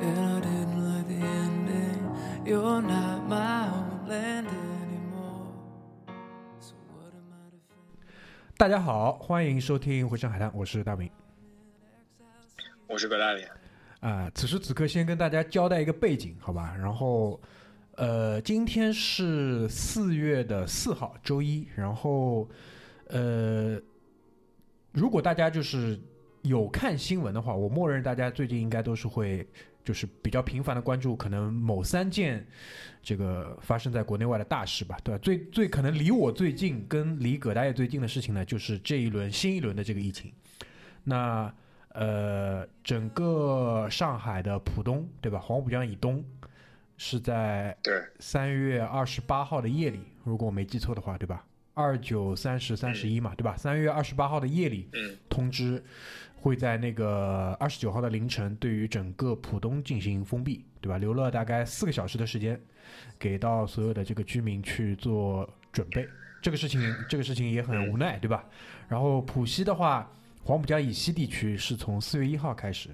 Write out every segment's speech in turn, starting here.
and I didn't like the ending. You're not my homeland anymore. So what am I defending? 大家好，欢迎收听《回声海滩》，我是大明。我是葛大脸，啊、此时此刻先跟大家交代一个背景，好吧？然后，呃，今天是四月的四号，周一。然后，呃，如果大家就是有看新闻的话，我默认大家最近应该都是会就是比较频繁的关注可能某三件这个发生在国内外的大事吧，对吧？最最可能离我最近跟离葛大爷最近的事情呢，就是这一轮新一轮的这个疫情。那呃，整个上海的浦东，对吧？黄浦江以东是在对，三月二十八号的夜里，如果我没记错的话，对吧？二九三十三十一嘛，对吧？三月二十八号的夜里嗯通知，会在那个二十九号的凌晨对于整个浦东进行封闭，对吧？留了大概四个小时的时间，给到所有的这个居民去做准备。这个事情，这个事情也很无奈，对吧？然后浦西的话，黄浦江以西地区是从四月一号开始，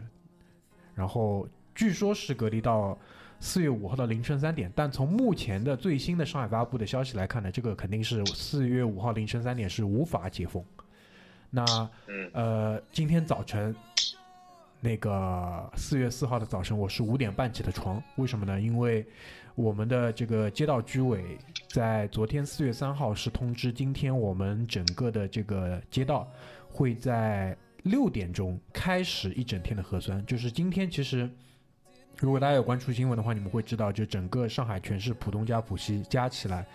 然后据说是隔离到四月五号的凌晨三点，但从目前的最新的上海发布的消息来看呢，这个肯定是四月五号凌晨三点是无法解封。那嗯呃，今天早晨，那个四月四号的早晨，我是五点半起的床，为什么呢？因为我们的这个街道居委在昨天四月三号是通知，今天我们整个的这个街道会在六点钟开始一整天的核酸，就是今天其实。如果大家有关注新闻的话，你们会知道，就整个上海全市浦东加浦西加起来，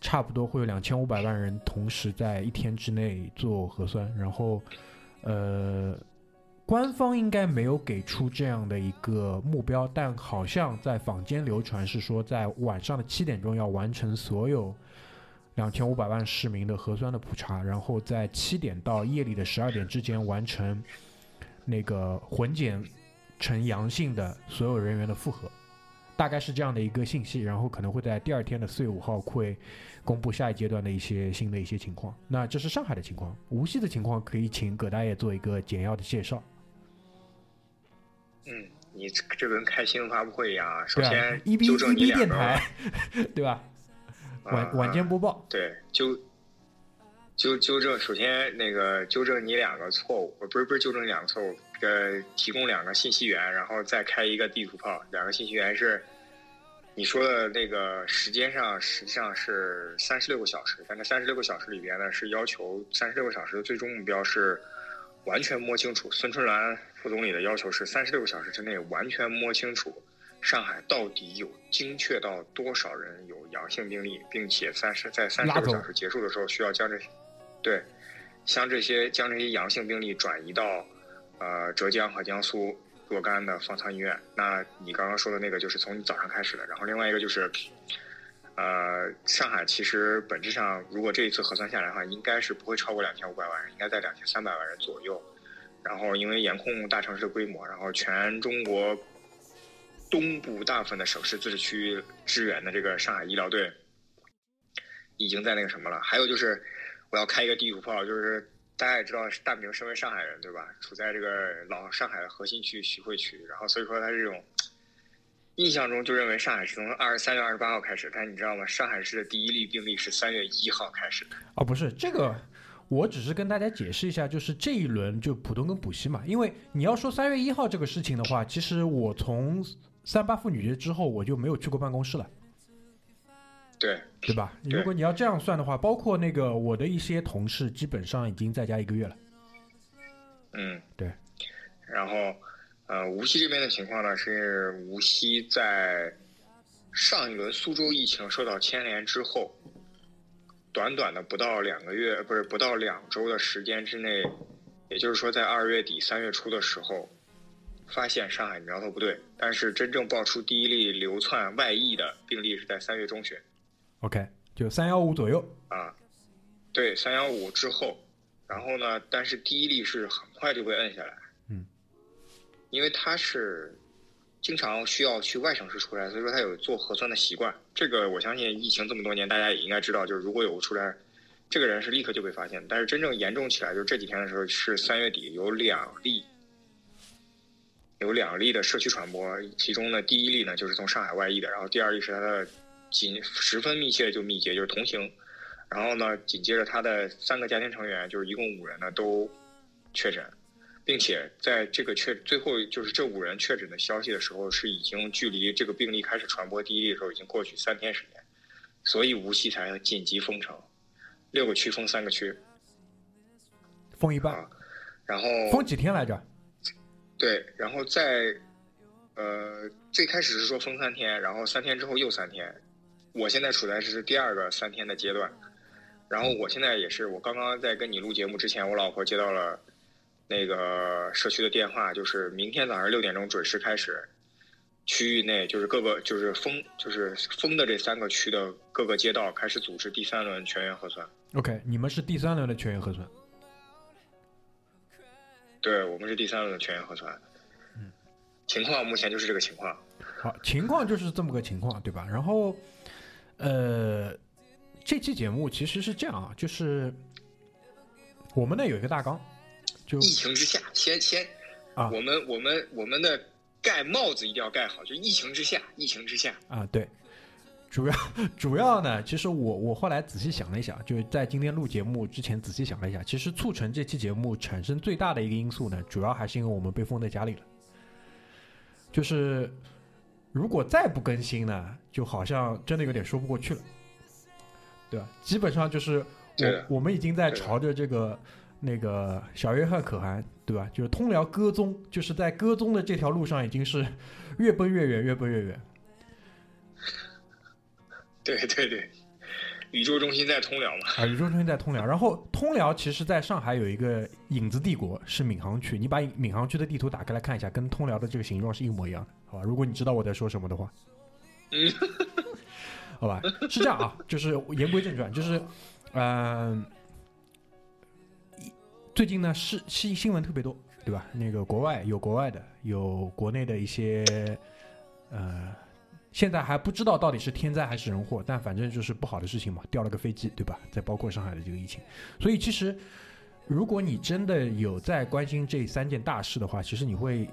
差不多会有两千五百万人同时在一天之内做核酸。然后，呃，官方应该没有给出这样的一个目标，但好像在坊间流传是说，在晚上的七点钟要完成所有两千五百万市民的核酸的普查，然后在七点到夜里的十二点之间完成那个混检呈阳性的所有人员的复核，大概是这样的一个信息，然后可能会在第二天的四月五号会公布下一阶段的一些新的一些情况。那这是上海的情况，无锡的情况可以请葛大爷做一个简要的介绍。嗯，你这这跟开新闻发布会一样啊。首先，一 B 纠一正你 B 两个，电台，对吧？晚啊晚间播报，对，纠纠纠正，首先那个纠正你两个错误，呃不是不是纠正你两个错误，呃，提供两个信息源，然后再开一个地图炮。两个信息源是你说的那个时间上实际上是三十六个小时，但这三十六个小时里边呢是要求三十六个小时的最终目标是完全摸清楚。孙春兰副总理的要求是三十六个小时之内完全摸清楚上海到底有精确到多少人有阳性病例，并且三十在三十六个小时结束的时候需要将这些对将这些将这些阳性病例转移到呃浙江和江苏若干的方舱医院。那你刚刚说的那个就是从你早上开始的，然后另外一个就是。呃，上海其实本质上，如果这一次核酸下来的话，应该是不会超过两千五百万人，应该在两千三百万人左右。然后因为严控大城市的规模，然后全中国东部大部分的省市自治区支援的这个上海医疗队，已经在那个什么了。还有就是，我要开一个地图炮，就是大家也知道，大明身为上海人，对吧？处在这个老上海的核心区徐汇区，然后所以说他这种印象中就认为上海是从二十三月二十八号开始，但你知道吗？上海市的第一例病例是三月一号开始的。哦，不是这个，我只是跟大家解释一下，就是这一轮就浦东跟浦西嘛，因为你要说三月一号这个事情的话，其实我从三八妇女节之后我就没有去过办公室了。对，对吧？如果你要这样算的话，包括那个我的一些同事，基本上已经在家一个月了。嗯，对。然后，呃，无锡这边的情况呢是，无锡在上一轮苏州疫情受到牵连之后，短短的不到两个月，不是不到两周的时间之内，也就是说在二月底三月初的时候，发现上海苗头不对，但是真正爆出第一例流窜外溢的病例是在三月中旬 OK，就三幺五左右。啊，对，三幺五之后，然后呢，但是第一例是很快就被摁下来，嗯，因为他是经常需要去外省市出差，所以说他有做核酸的习惯。这个我相信疫情这么多年，大家也应该知道，就是如果有出差，这个人是立刻就被发现。但是真正严重起来，就是这几天的时候，是三月底有两例，有两例的社区传播，其中呢第一例呢就是从上海外溢的，然后第二例是他的紧十分密切就密接就是同行，然后呢紧接着他的三个家庭成员就是一共五人呢都确诊。并且在这个确最后就是这五人确诊的消息的时候，是已经距离这个病例开始传播第一例的时候已经过去三天时间，所以无锡才紧急封城，六个区封三个区封一半，啊，然后封几天来着？对，然后在呃最开始是说封三天，然后三天之后又三天，我现在处在是第二个三天的阶段，然后我现在也是，我刚刚在跟你录节目之前，我老婆接到了那个社区的电话，就是明天早上六点钟准时开始，区域内就是各个就是封就是封的这三个区的各个街道开始组织第三轮全员核酸，OK，你们是第三轮的全员核酸。对我们是第三轮的全员核酸，嗯情况目前就是这个情况。好，情况就是这么个情况，对吧？然后，呃，这期节目其实是这样啊，就是我们呢有一个大纲，就疫情之下，先先啊。我们我们我们的盖帽子一定要盖好，就疫情之下，疫情之下，啊，对，主要主要呢，其实我我后来仔细想了一想，就是在今天录节目之前仔细想了一下，其实促成这期节目产生最大的一个因素呢，主要还是因为我们被封在家里了。就是如果再不更新呢，就好像真的有点说不过去了，对吧？基本上就是对我我们已经在朝着这个那个小约翰可汗，对吧？就是通辽歌宗，就是在歌宗的这条路上已经是越奔越远，越奔越远。对 对对，宇宙中心在通辽嘛，啊，宇宙中心在通辽，然后通辽其实在上海有一个影子帝国，是闵行区。你把闵行区的地图打开来看一下，跟通辽的这个形状是一模一样的，好吧？如果你知道我在说什么的话，嗯，好吧，是这样啊，就是言归正传，就是，嗯、一最近呢是新新闻特别多，对吧？那个国外有国外的，有国内的一些，呃，现在还不知道到底是天灾还是人祸，但反正就是不好的事情嘛，掉了个飞机，对吧？再包括上海的这个疫情，所以其实如果你真的有在关心这三件大事的话，其实你会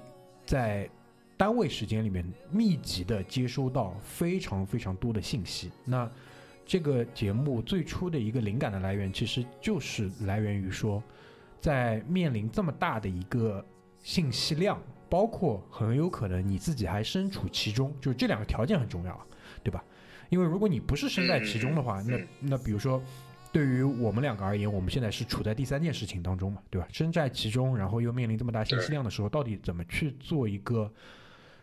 在单位时间里面密集的接收到非常非常多的信息。那这个节目最初的一个灵感的来源，其实就是来源于说，在面临这么大的一个信息量，包括很有可能你自己还身处其中，就是这两个条件很重要啊，对吧？因为如果你不是身在其中的话，那那比如说。对于我们两个而言，我们现在是处在第三件事情当中嘛，对吧？身在其中，然后又面临这么大信息量的时候，到底怎么去做一个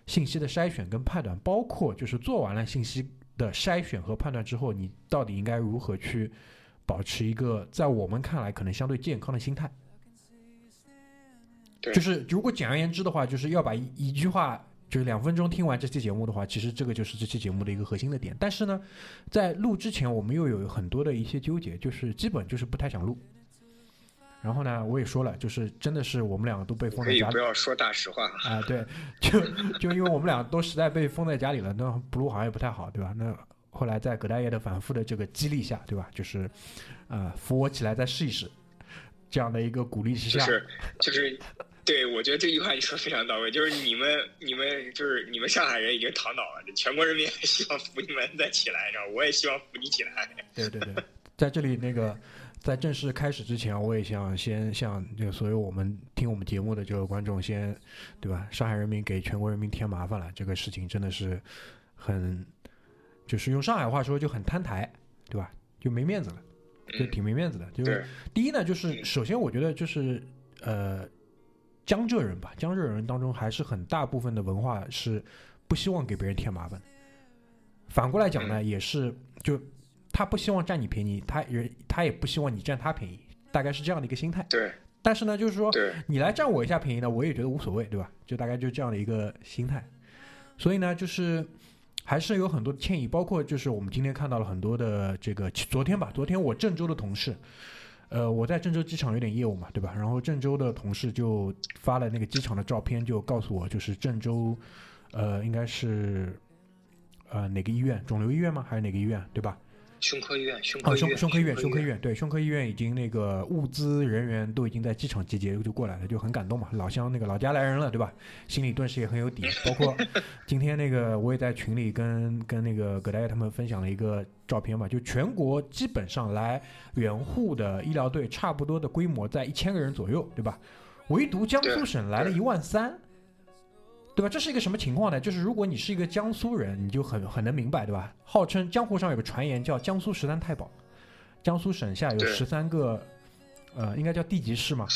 信息的筛选跟判断？包括就是做完了信息的筛选和判断之后，你到底应该如何去保持一个在我们看来可能相对健康的心态？对就是如果简而言之的话，就是要把一一句话，就是两分钟听完这期节目的话，其实这个就是这期节目的一个核心的点。但是呢，在录之前，我们又有很多的一些纠结，就是基本就是不太想录。然后呢，我也说了，就是真的是我们两个都被封在家里不要说大实话，啊，对，就就因为我们俩都实在被封在家里了，那不录好像也不太好，对吧？那后来在葛大爷的反复的这个激励下，对吧？就是，呃，扶我起来再试一试，这样的一个鼓励之下，就是就是，对我觉得这句话你说得非常到位，就是你们你们就是你们上海人已经躺倒了，全国人民还希望扶你们再起来，你知道吗？我也希望扶你起来。对对对，在这里那个在正式开始之前，我也想先向这个所有我们听我们节目的这个观众先，对吧？上海人民给全国人民添麻烦了，这个事情真的是很，就是用上海话说就很摊台，对吧？就没面子了，就嗯，挺没面子的。就是，第一呢，就是嗯首先我觉得就是呃，江浙人吧，江浙人当中还是很大部分的文化是不希望给别人添麻烦的。反过来讲呢，也是就他不希望占你便宜，他也他也不希望你占他便宜，大概是这样的一个心态。对，但是呢，就是说，你来占我一下便宜呢，我也觉得无所谓，对吧？就大概就这样的一个心态。所以呢，就是还是有很多的歉意，包括就是我们今天看到了很多的这个，昨天吧，昨天我郑州的同事，呃，我在郑州机场有点业务嘛，对吧？然后郑州的同事就发了那个机场的照片，就告诉我，就是郑州，呃，应该是呃哪个医院，肿瘤医院吗？还是哪个医院，对吧？胸科医院，胸哦，科医院，胸胸科医院，胸科医院，对，胸科医院已经那个物资人员都已经在机场集结就过来了，就很感动嘛，老乡那个老家来人了，对吧？心里顿时也很有底。包括 今天那个我也在群里跟跟那个葛大爷他们分享了一个照片嘛，就全国基本上来援护的医疗队差不多的规模在一千个人左右，对吧？唯独江苏省来了一万三。对吧？这是一个什么情况呢？就是如果你是一个江苏人，你就很很能明白，对吧？号称江湖上有个传言叫江苏十三太保，江苏省下有十三个，呃，应该叫地级市嘛？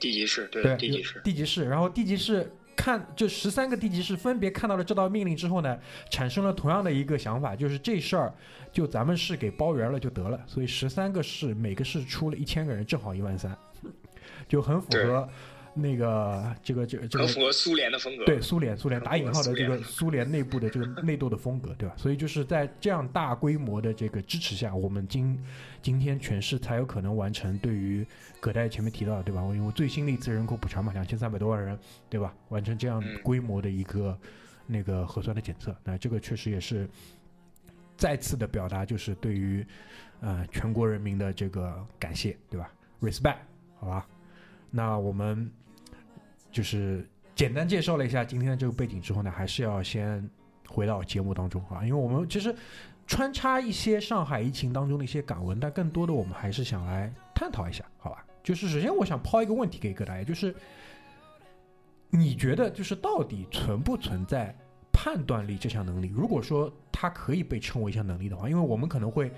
地级市，对，对，地级市，地级市。然后地级市看，就十三个地级市分别看到了这道命令之后呢，产生了同样的一个想法，就是这事儿就咱们市给包圆了就得了。所以十三个市，每个市出了一千个人，正好一万三，就很符合那个这个这个这个很符合苏联的风格。对苏联，苏联打引号的这个苏联内部的这个内斗的风格，对吧？所以就是在这样大规模的这个支持下，我们今今天全市才有可能完成对于葛大爷前面提到的，对吧？因为最新的一次人口普查嘛，两千三百多万人，对吧？完成这样嗯规模的一个那个核酸的检测，那这个确实也是再次的表达，就是对于呃全国人民的这个感谢，对吧？respect，好吧？那我们就是简单介绍了一下今天的这个背景之后呢，还是要先回到节目当中啊，因为我们其实穿插一些上海疫情当中的一些感闻，但更多的我们还是想来探讨一下，好吧？就是首先我想抛一个问题给各大家，就是你觉得就是到底存不存在判断力这项能力？如果说它可以被称为一项能力的话，因为我们可能会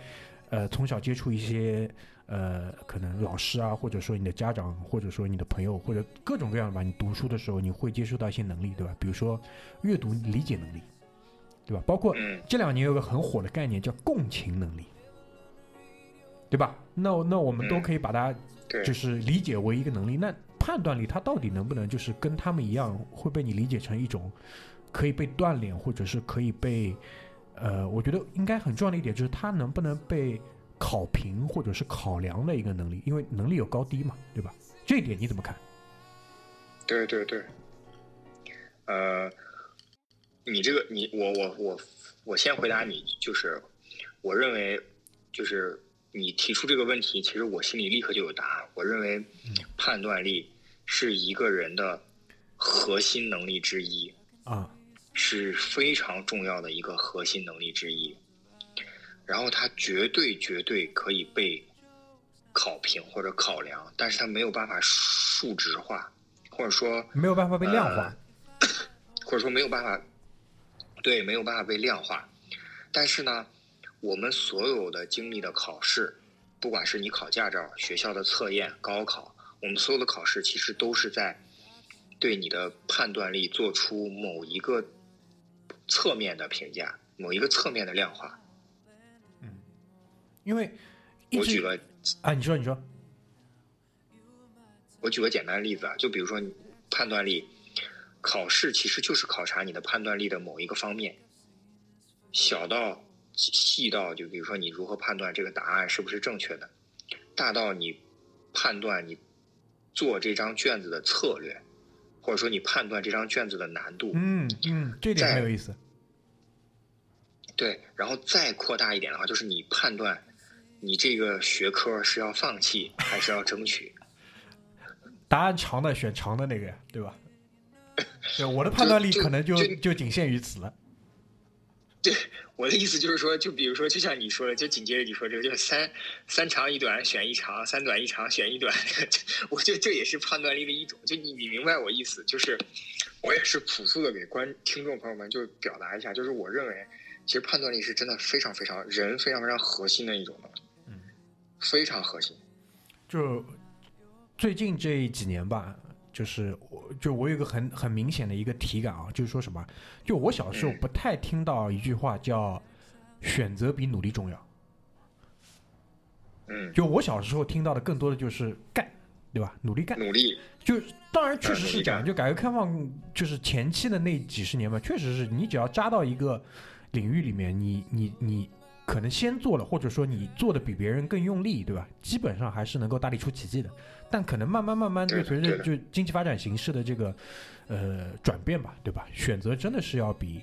呃从小接触一些呃可能老师啊，或者说你的家长，或者说你的朋友，或者各种各样的吧，你读书的时候你会接触到一些能力，对吧？比如说阅读理解能力，对吧？包括嗯，这两年有个很火的概念叫共情能力，对吧？那那我们都嗯可以把它就，是理解为一个能力。那判断力它到底能不能就是跟他们一样，会被你理解成一种可以被锻炼，或者是可以被呃，我觉得应该很重要的一点就是它能不能被考评或者是考量的一个能力，因为能力有高低嘛，对吧？这一点你怎么看？对对对，呃，你这个你我我我我先回答你，就是我认为就是你提出这个问题，其实我心里立刻就有答案。我认为判断力是一个人的核心能力之一，啊，是非常重要的一个核心能力之一。然后它绝对绝对可以被考评或者考量，但是它没有办法数值化，或者说没有办法被量化。呃或者说没有办法，对，没有办法被量化。但是呢，我们所有的经历的考试，不管是你考驾照、学校的测验、高考，我们所有的考试其实都是在对你的判断力做出某一个侧面的评价，某一个侧面的量化。因为我举个啊，你说你说，我举个简单的例子啊，就比如说你判断力，考试其实就是考察你的判断力的某一个方面，小到细到就比如说你如何判断这个答案是不是正确的，大到你判断你做这张卷子的策略，或者说你判断这张卷子的难度，嗯嗯，这点很有意思。对，然后再扩大一点的话，就是你判断你这个学科是要放弃还是要争取。答案长的选长的那个呀，对吧？对，我的判断力可能就就就仅限于此了。对我的意思就是说，就比如说，就像你说的，就紧接着你说这个，就是三三长一短选一长，三短一长选一短。我觉得这也是判断力的一种。就你你明白我意思，就是我也是朴素的给观听众朋友们就表达一下，就是我认为，其实判断力是真的非常非常人非常非常核心的一种能力，嗯，非常核心。就最近这几年吧，就是我就我有一个很很明显的一个体感啊，就是说什么，就我小时候嗯不太听到一句话叫“选择比努力重要”，嗯，就我小时候听到的更多的就是干，对吧？努力干，努力，就当然确实是这样，就改革开放就是前期的那几十年嘛，确实是你只要扎到一个领域里面，你你你可能先做了，或者说你做的比别人更用力，对吧？基本上还是能够大力出奇迹的。但可能慢慢慢慢，就对随着就经济发展形势的这个呃转变吧，对吧？选择真的是要比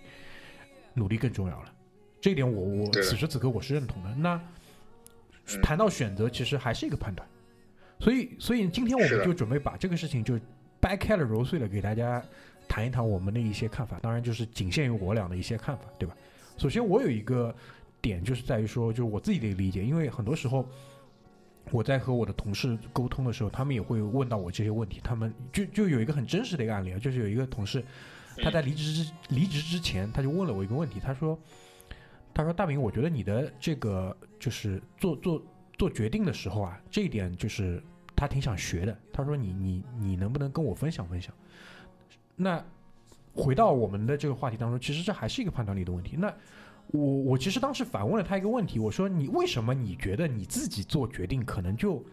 努力更重要了。这一点我我此时此刻我是认同的。那嗯谈到选择，其实还是一个判断。所以，所以今天我们就准备把这个事情就掰开了揉碎了，给大家谈一谈我们的一些看法。当然，就是仅限于我俩的一些看法，对吧？首先，我有一个点就是在于说，就是我自己的理解，因为很多时候我在和我的同事沟通的时候，他们也会问到我这些问题。他们就就有一个很真实的一个案例啊，就是有一个同事他在离职之离职之前，他就问了我一个问题，他说：“他说大明，我觉得你的这个就是做做做决定的时候啊，这一点就是他挺想学的。他说你你你能不能跟我分享分享？那回到我们的这个话题当中，其实这还是一个判断力的问题。那我我其实当时反问了他一个问题，我说你为什么你觉得你自己做决定可能就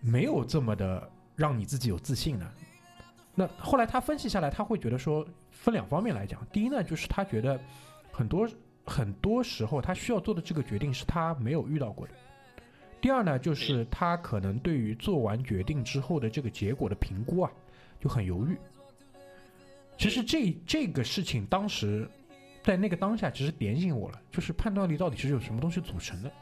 没有这么的让你自己有自信呢？那后来他分析下来，他会觉得说分两方面来讲，第一呢，就是他觉得很多很多时候他需要做的这个决定是他没有遇到过的。第二呢，就是他可能对于做完决定之后的这个结果的评估啊，就很犹豫。其实这这个事情当时在那个当下，其实点醒我了，就是判断力到底是由什么东西组成的。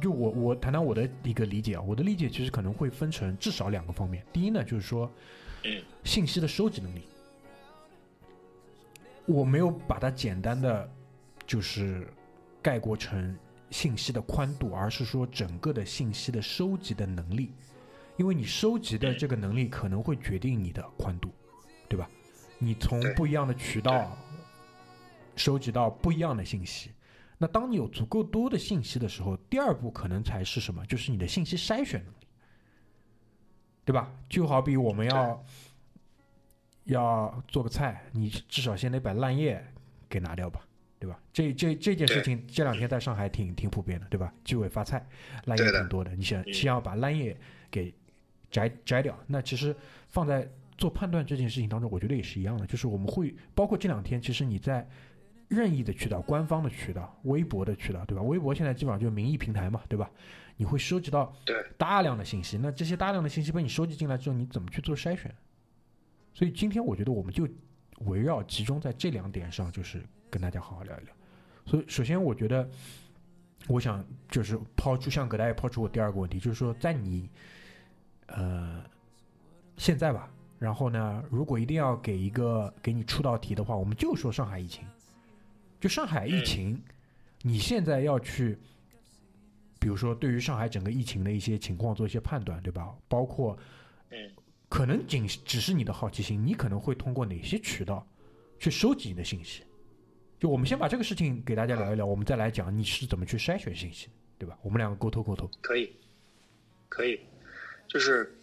就我我谈谈我的一个理解啊，我的理解其实可能会分成至少两个方面。第一呢，就是说嗯信息的收集能力，我没有把它简单的就是概括成信息的宽度，而是说整个的信息的收集的能力，因为你收集的这个能力可能会决定你的宽度，对吧？你从不一样的渠道收集到不一样的信息。那当你有足够多的信息的时候，第二步可能才是什么？就是你的信息筛选能力，对吧？就好比我们要要做个菜，你至少先得把烂叶给拿掉吧，对吧？这这这件事情这两天在上海挺挺普遍的，对吧？居委发菜，烂叶挺多的，你想嗯先要把烂叶给摘摘掉。那其实放在做判断这件事情当中，我觉得也是一样的，就是我们会包括这两天，其实你在任意的渠道、官方的渠道、微博的渠道，对吧？微博现在基本上就是民意平台嘛，对吧？你会收集到对大量的信息，那这些大量的信息被你收集进来之后，你怎么去做筛选？所以今天我觉得我们就围绕集中在这两点上，就是跟大家好好聊一聊。所以首先我觉得，我想就是抛出向葛大爷抛出我第二个问题，就是说在你呃现在吧，然后呢，如果一定要给一个给你出道题的话，我们就说上海疫情，就上海疫情，你现在要去。比如说，对于上海整个疫情的一些情况做一些判断，对吧？包括嗯可能仅只是你的好奇心，你可能会通过哪些渠道去收集你的信息？就我们先把这个事情给大家聊一聊，我们再来讲你是怎么去筛选信息，对吧？我们两个沟通沟通。可以，可以，就是，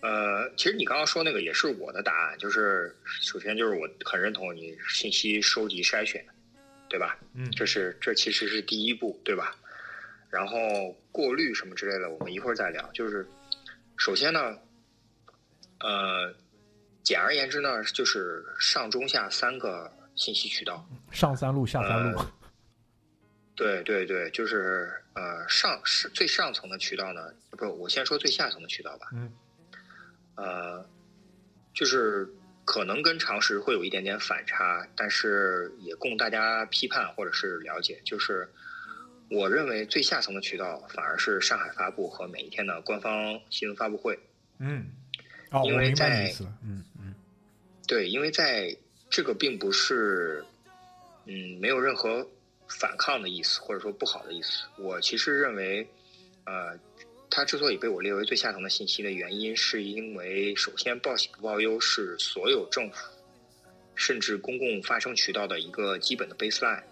呃，其实你刚刚说那个也是我的答案，就是首先就是我很认同你信息收集筛选，对吧？嗯这是这其实是第一步，对吧？然后过滤什么之类的，我们一会儿再聊。就是首先呢，呃，简而言之呢，就是上中下三个信息渠道。上三路下三路，对对对，就是呃上是最上层的渠道呢，不，我先说最下层的渠道吧。嗯。呃，就是可能跟常识会有一点点反差，但是也供大家批判或者是了解。就是我认为最下层的渠道反而是上海发布和每一天的官方新闻发布会。嗯，哦，我因为在嗯嗯对，因为在这个并不是，嗯，没有任何反抗的意思，或者说不好的意思。我其实认为，呃，它之所以被我列为最下层的信息的原因，是因为首先报喜不报忧是所有政府甚至公共发声渠道的一个基本的 baseline。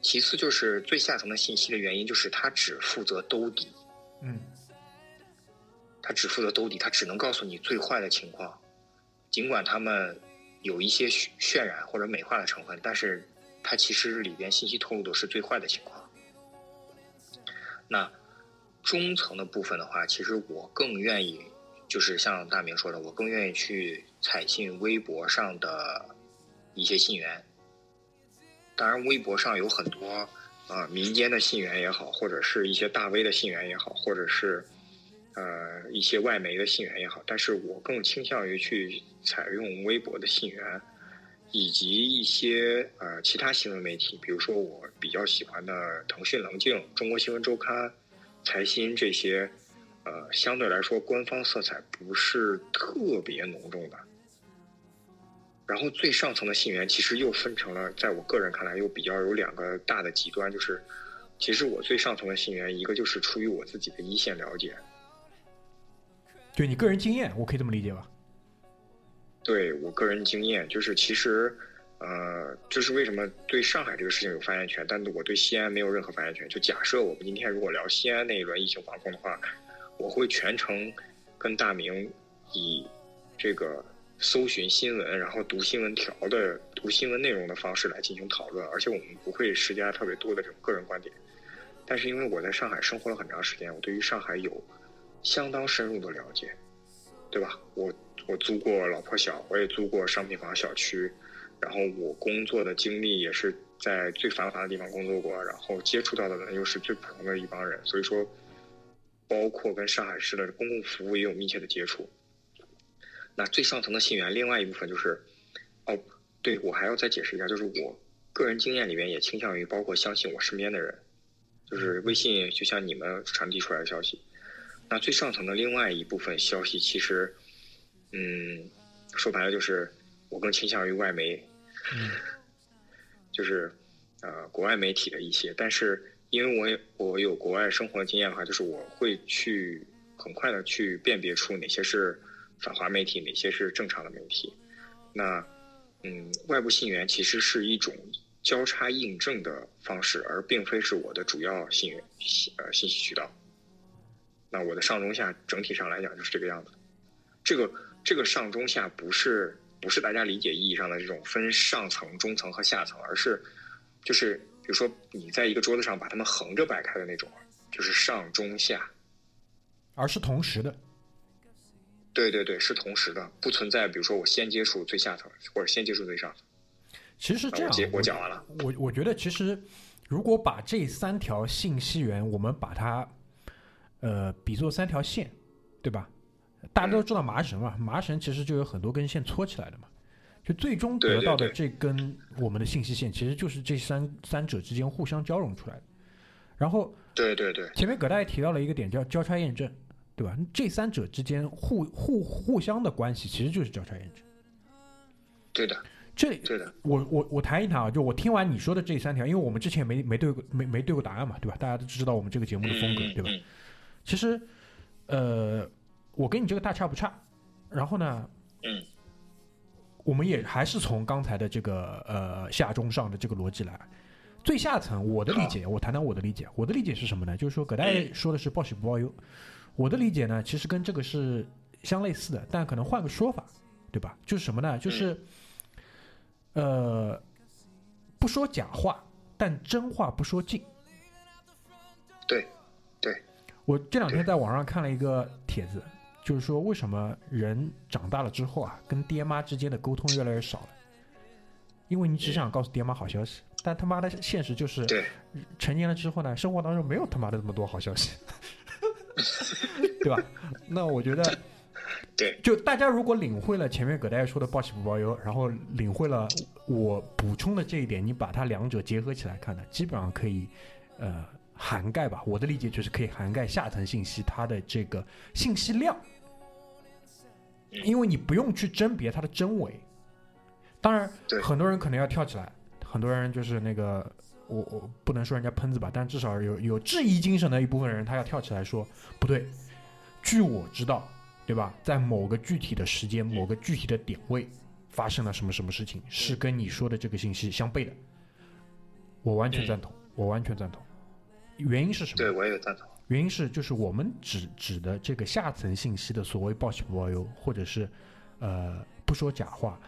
其次就是最下层的信息的原因，就是它只负责兜底，嗯它只负责兜底，它只能告诉你最坏的情况，尽管他们有一些渲渲染或者美化的成分，但是它其实里边信息透露的是最坏的情况。那中层的部分的话，其实我更愿意，就是像大明说的，我更愿意去采信微博上的一些信源。当然，微博上有很多啊民间的信源也好，或者是一些大 V 的信源也好，或者是呃一些外媒的信源也好，但是我更倾向于去采用微博的信源，以及一些呃其他新闻媒体，比如说我比较喜欢的腾讯棱镜、中国新闻周刊、财新这些，呃相对来说官方色彩不是特别浓重的。然后最上层的信源其实又分成了，在我个人看来又比较有两个大的极端，就是其实我最上层的信源，一个就是出于我自己的一线了解，就你个人经验，我可以这么理解吧？对我个人经验，就是其实，呃，就是为什么对上海这个事情有发言权，但我对西安没有任何发言权。就假设我们今天如果聊西安那一轮疫情防控的话，我会全程跟大明以这个搜寻新闻，然后读新闻条的读新闻内容的方式来进行讨论，而且我们不会施加特别多的这种个人观点。但是因为我在上海生活了很长时间，我对于上海有相当深入的了解，对吧？我我租过老破小，我也租过商品房小区，然后我工作的经历也是在最繁华的地方工作过，然后接触到的人又是最普通的一帮人，所以说，包括跟上海市的公共服务也有密切的接触。那最上层的信源，另外一部分就是，哦，对我还要再解释一下，就是我个人经验里面也倾向于包括相信我身边的人，就是微信就像你们传递出来的消息。那最上层的另外一部分消息，其实，嗯，说白了就是我更倾向于外媒，嗯就是呃国外媒体的一些，但是因为我也我有国外生活的经验的话，就是我会去很快的去辨别出哪些是反华媒体，哪些是正常的媒体。那嗯，外部信源其实是一种交叉印证的方式，而并非是我的主要信源信呃信息渠道。那我的上中下整体上来讲就是这个样子。这个这个上中下不是不是大家理解意义上的这种分上层、中层和下层，而是就是比如说你在一个桌子上把它们横着摆开的那种，就是上中下。而是同时的。对对对，是同时的，不存在比如说我先接触最下层，或者先接触最上层。其实是这样，我讲完了。我我觉得其实如果把这三条信息源，我们把它呃比作三条线，对吧？大家都知道麻绳嘛，麻绳其实就有很多根线搓起来的嘛，就最终得到的这根我们的信息线，其实就是这三三者之间互相交融出来的。然后对对对，前面葛大爷提到了一个点叫交叉验证，对吧？这三者之间互互互相的关系其实就是交叉验证。对的，这里对的，我我我谈一谈啊，就我听完你说的这三条，因为我们之前没没对过没没对过答案嘛，对吧？大家都知道我们这个节目的风格，对吧？嗯其实，呃，我跟你这个大差不差。然后呢，嗯，我们也还是从刚才的这个呃下中上的这个逻辑来。最下层，我的理解，我谈谈我的理解。我的理解是什么呢？就是说，葛大爷说的是报喜不报忧。我的理解呢，其实跟这个是相类似的，但可能换个说法，对吧？就是什么呢？就是，呃，不说假话，但真话不说尽。对，对，我这两天在网上看了一个帖子，就是说为什么人长大了之后啊，跟爹妈之间的沟通越来越少了？因为你只想告诉爹妈好消息，但他妈的现实就是，对，成年了之后呢，生活当中没有他妈的这么多好消息，对吧？那我觉得，对，就大家如果领会了前面葛大爷说的报喜不报忧，然后领会了我补充的这一点，你把它两者结合起来看呢，基本上可以，呃，涵盖吧。我的理解就是可以涵盖下层信息它的这个信息量，因为你不用去甄别它的真伪。当然，对很多人可能要跳起来，很多人就是那个。我我不能说人家喷子吧，但至少有有质疑精神的一部分人，他要跳起来说不对。据我知道，对吧？在某个具体的时间、某个具体的点位，发生了什么什么事情，是跟你说的这个信息相悖的。我完全赞同，我完全赞同。原因是什么？对我也赞同。原因是就是我们指指的这个下层信息的所谓报喜不报忧，或者是呃不说假话，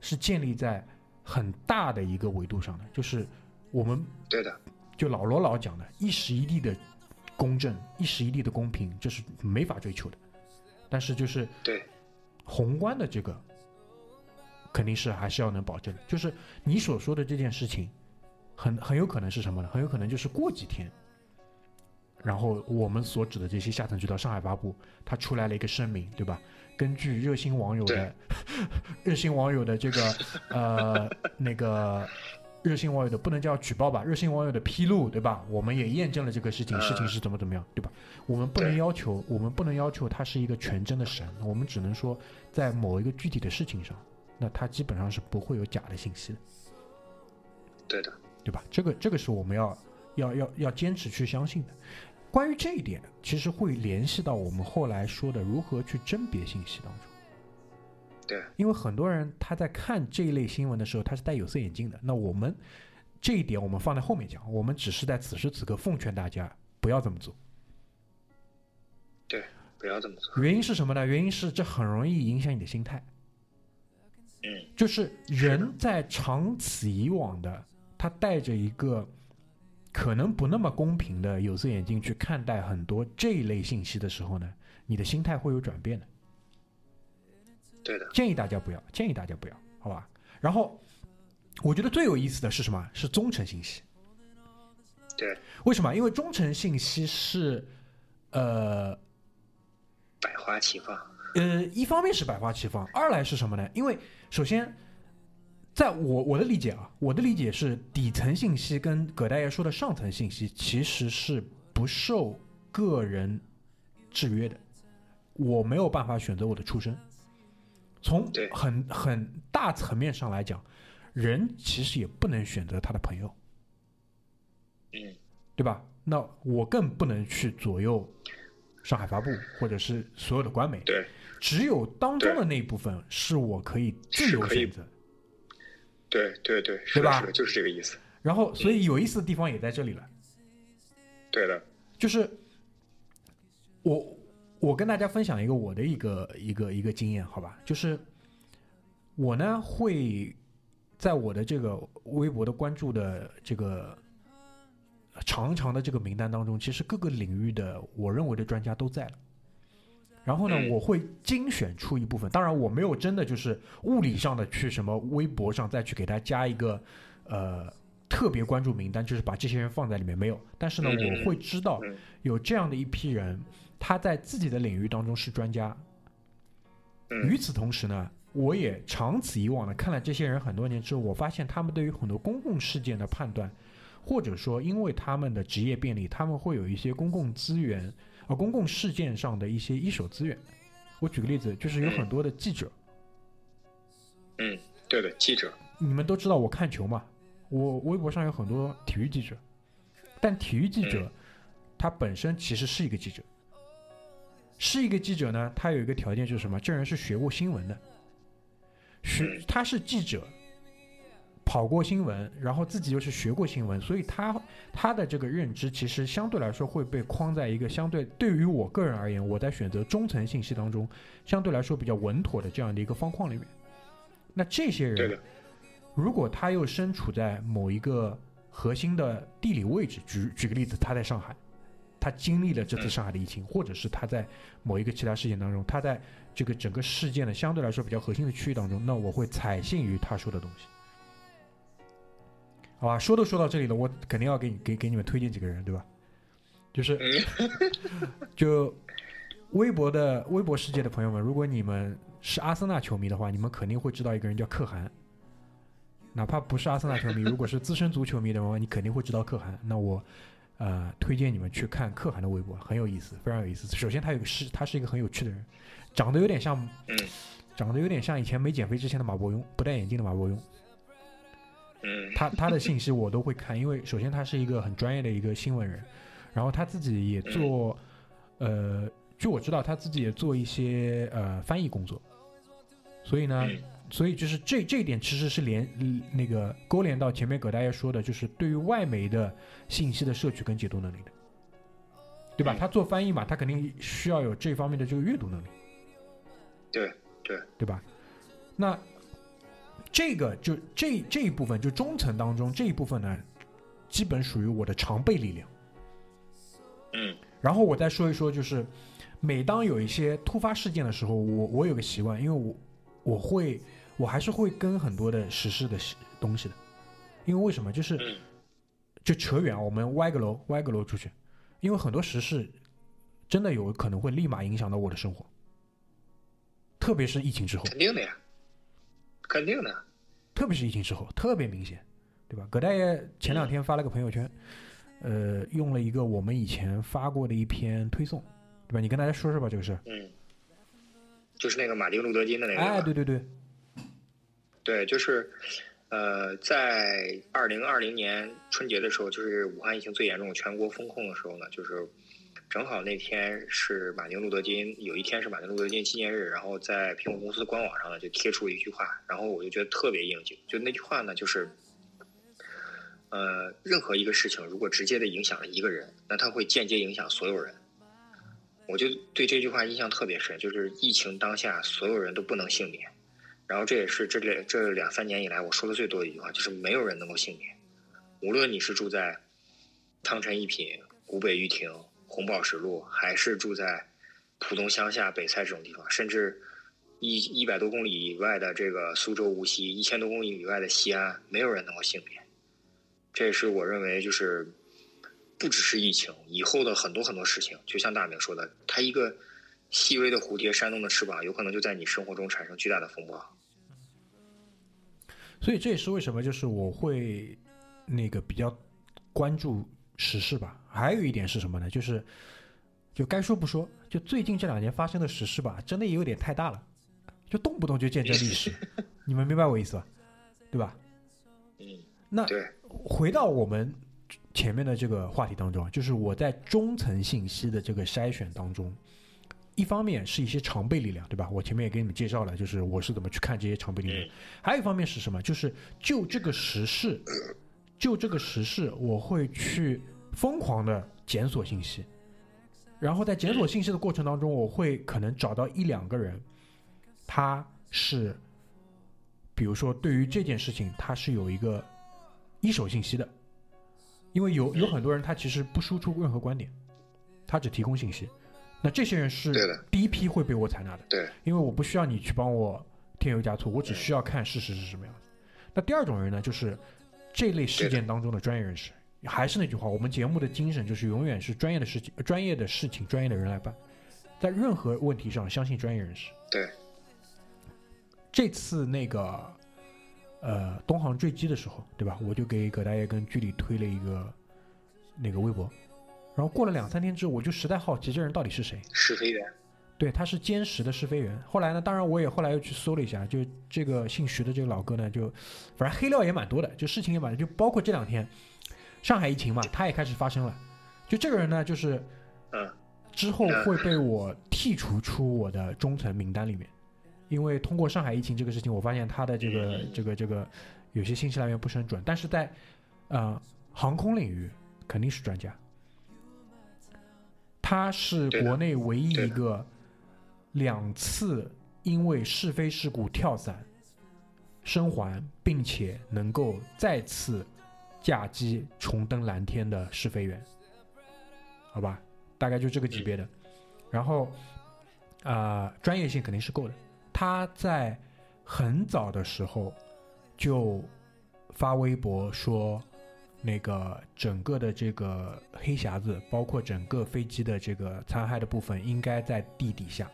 是建立在很大的一个维度上的，就是我们对的，就老罗老讲的一时一地的公正、一时一地的公平，这是没法追求的。但是就是对宏观的这个，肯定是还是要能保证的。就是你所说的这件事情，很很有可能是什么呢？很有可能就是过几天，然后我们所指的这些下层渠道，上海发布，它出来了一个声明，对吧？根据热心网友的 热心网友的这个呃那个热心网友的不能叫举报吧，热心网友的披露，对吧？我们也验证了这个事情，嗯事情是怎么怎么样，对吧？我们不能要求，我们不能要求它是一个全真的神，我们只能说在某一个具体的事情上，那它基本上是不会有假的信息的，对的，对吧？这个这个是我们要要要要坚持去相信的。关于这一点，其实会联系到我们后来说的如何去甄别信息当中。对因为很多人他在看这一类新闻的时候，他是戴有色眼镜的。那我们这一点我们放在后面讲，我们只是在此时此刻奉劝大家不要这么做。对，不要这么做。原因是什么呢？原因是这很容易影响你的心态。嗯，就是人在长此以往的，他带着一个可能不那么公平的有色眼镜去看待很多这一类信息的时候呢，你的心态会有转变的。对的，建议大家不要，建议大家不要，好吧？然后，我觉得最有意思的是什么？是忠诚信息。对，为什么？因为忠诚信息是，呃百花齐放。呃，一方面是百花齐放，二来是什么呢？因为首先，在我我的理解啊，我的理解是底层信息跟葛大爷说的上层信息其实是不受个人制约的，我没有办法选择我的出身。从很很大层面上来讲，人其实也不能选择他的朋友，嗯，对吧？那我更不能去左右上海发布或者是所有的官媒，对，只有当中的那一部分是我可以自由选择的。对对对，对吧是的，就是这个意思。然后，所以有意思的地方也在这里了，对的，就是我我跟大家分享一个我的一个一个一个经验，好吧？就是我呢会在我的这个微博的关注的这个长长的这个名单当中，其实各个领域的我认为的专家都在了。然后呢，嗯我会精选出一部分，当然我没有真的就是物理上的去什么微博上再去给他加一个呃特别关注名单，就是把这些人放在里面没有。但是呢，我会知道嗯有这样的一批人，他在自己的领域当中是专家。嗯与此同时呢，我也长此以往的看了这些人很多年之后，我发现他们对于很多公共事件的判断，或者说因为他们的职业便利，他们会有一些公共资源啊、公共事件上的一些一手资源。我举个例子，就是有很多的记者，嗯，对的，记者，你们都知道我看球嘛，我微博上有很多体育记者，但体育记者嗯。他本身其实是一个记者，是一个记者呢，他有一个条件就是什么？这人是学过新闻的，学嗯。他是记者，跑过新闻，然后自己又是学过新闻，所以他他的这个认知其实相对来说会被框在一个相对对于我个人而言，我在选择中层信息当中相对来说比较稳妥的这样的一个方框里面。那这些人，如果他又身处在某一个核心的地理位置，举举个例子，他在上海，他经历了这次嗯上海的疫情，或者是他在某一个其他事件当中，他在这个整个事件的相对来说比较核心的区域当中，那我会采信于他说的东西。好吧，说都说到这里了，我肯定要给你给给你们推荐几个人，对吧？就是嗯 就微博的微博世界的朋友们，如果你们是阿森纳球迷的话，你们肯定会知道一个人叫可汗。哪怕不是阿森纳球迷，如果是资深足球迷的话，你肯定会知道可汗。那我呃推荐你们去看可汗的微博，很有意思，非常有意思。首先他有个是他是一个很有趣的人，长得有点像嗯长得有点像以前没减肥之前的马伯庸，不戴眼镜的马伯庸。嗯他他的信息我都会看，因为首先他是一个很专业的一个新闻人，然后他自己也做，呃，据我知道他自己也做一些呃翻译工作，所以呢，嗯所以就是这这一点其实是连嗯那个勾连到前面葛大爷说的，就是对于外媒的信息的摄取跟解读能力的，对吧？嗯他做翻译嘛，他肯定需要有这方面的这个阅读能力。对对，对吧？那这个就这这一部分，就中层当中这一部分呢，基本属于我的常备力量。嗯。然后我再说一说，就是每当有一些突发事件的时候，我我有个习惯，因为我我会我还是会跟很多的时事的东西的，因为为什么？就是嗯。就扯远，我们歪个楼歪个楼出去，因为很多时事真的有可能会立马影响到我的生活，特别是疫情之后，肯定的呀，肯定的。特别是疫情之后特别明显，对吧？葛大爷前两天发了个朋友圈，呃，用了一个我们以前发过的一篇推送，对吧？你跟大家说说吧，这个事。嗯，就是那个马丁路德金的那个。哎，对对对，对，就是，呃，在二零二零年春节的时候，就是武汉疫情最严重、全国封控的时候呢，就是正好那天是马丁路德金，有一天是马丁路德金纪念日，然后在苹果公司的官网上呢就贴出了一句话，然后我就觉得特别应景，就那句话呢就是，呃，任何一个事情如果直接的影响了一个人，那它会间接影响所有人。我就对这句话印象特别深，就是疫情当下，所有人都不能幸免。然后这也是这两这两三年以来我说的最多的一句话，就是没有人能够幸免。无论你是住在汤臣一品、古北玉亭、红宝石路，还是住在浦东乡下北蔡这种地方，甚至一一百多公里以外的这个苏州无锡，一千多公里以外的西安，没有人能够幸免。这也是我认为就是不只是疫情，以后的很多很多事情，就像大明说的，它一个细微的蝴蝶扇动的翅膀，有可能就在你生活中产生巨大的风暴。所以这也是为什么就是我会那个比较关注时事吧。还有一点是什么呢？就是就该说不说，就最近这两年发生的时事吧，真的也有点太大了，就动不动就见证历史，你们明白我意思吧？对吧？嗯，那，回到我们前面的这个话题当中啊，就是我在中层信息的这个筛选当中，一方面是一些常备力量，对吧？我前面也给你们介绍了，就是我是怎么去看这些常备力量。嗯还有一方面是什么？就是就这个时事，就这个时事，我会去疯狂的检索信息，然后在检索信息的过程当中，我会可能找到一两个人，他是，比如说对于这件事情，他是有一个一手信息的，因为有有很多人他其实不输出任何观点，他只提供信息，那这些人是第一批会被我采纳的。对，因为我不需要你去帮我添油加醋，我只需要看事实是什么样子。那第二种人呢，就是这类事件当中的专业人士。还是那句话，我们节目的精神就是永远是专业的事情、专业的事情、专业的人来办，在任何问题上相信专业人士。对，这次那个呃东航坠机的时候，对吧？我就给葛大爷跟剧里推了一个那个微博，然后过了两三天之后，我就实在好奇这人到底是谁。试飞员。对，他是歼十的试飞员。后来呢，当然我也后来又去搜了一下，就这个姓徐的这个老哥呢，就反正黑料也蛮多的，就事情也蛮多，就包括这两天上海疫情嘛，他也开始发生了。就这个人呢，就是嗯。之后会被我剔除出我的中层名单里面，因为通过上海疫情这个事情，我发现他的这个这个这个有些信息来源不是很准，但是在呃航空领域肯定是专家。他是国内唯一一个两次因为是非事故跳伞生还，并且能够再次驾机重登蓝天的试飞员，好吧，大概就这个级别的。然后，啊、专业性肯定是够的。他在很早的时候就发微博说，那个整个的这个黑匣子，包括整个飞机的这个残骸的部分，应该在地底下，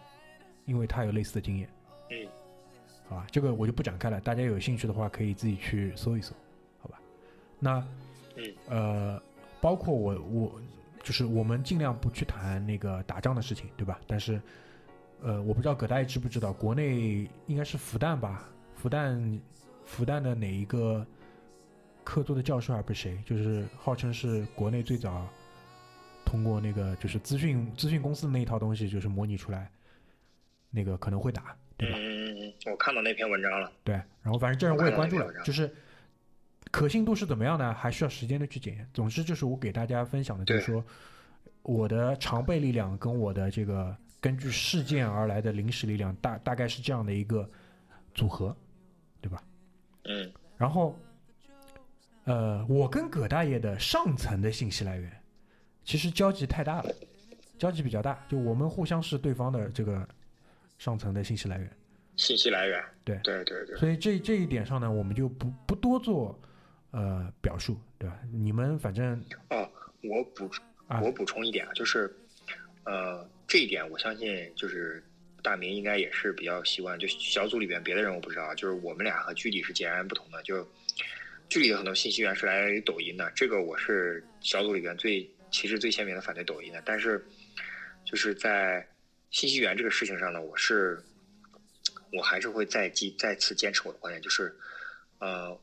因为他有类似的经验。嗯，好吧，这个我就不展开了，大家有兴趣的话可以自己去搜一搜？那，嗯，呃，包括我我就是我们尽量不去谈那个打仗的事情，对吧？但是，呃，我不知道葛大爷知不知道，国内应该是复旦吧？复旦复旦的哪一个客座的教授还不是谁，就是号称是国内最早通过那个就是资讯资讯公司的那一套东西，就是模拟出来，那个可能会打，对吧？嗯，我看到那篇文章了。对，然后反正这人我也关注了就是可信度是怎么样呢？还需要时间的去检验。总之就是我给大家分享的，就是说我的常备力量跟我的这个根据事件而来的临时力量大大概是这样的一个组合，对吧？嗯然后，呃，我跟葛大爷的上层的信息来源其实交集太大了，交集比较大，就我们互相是对方的这个上层的信息来源，信息来源。对对对对，所以这这一点上呢，我们就不不多做呃表述，对吧？你们反正哦，我补啊我补充一点啊，就是呃这一点我相信就是大明应该也是比较习惯，就小组里边别的人我不知道啊，就是我们俩和剧里是截然不同的，就剧里的很多信息源是来源于抖音的，这个我是小组里边最其实最鲜明的反对抖音的，但是就是在信息源这个事情上呢，我是我还是会再继再次坚持我的观点，就是呃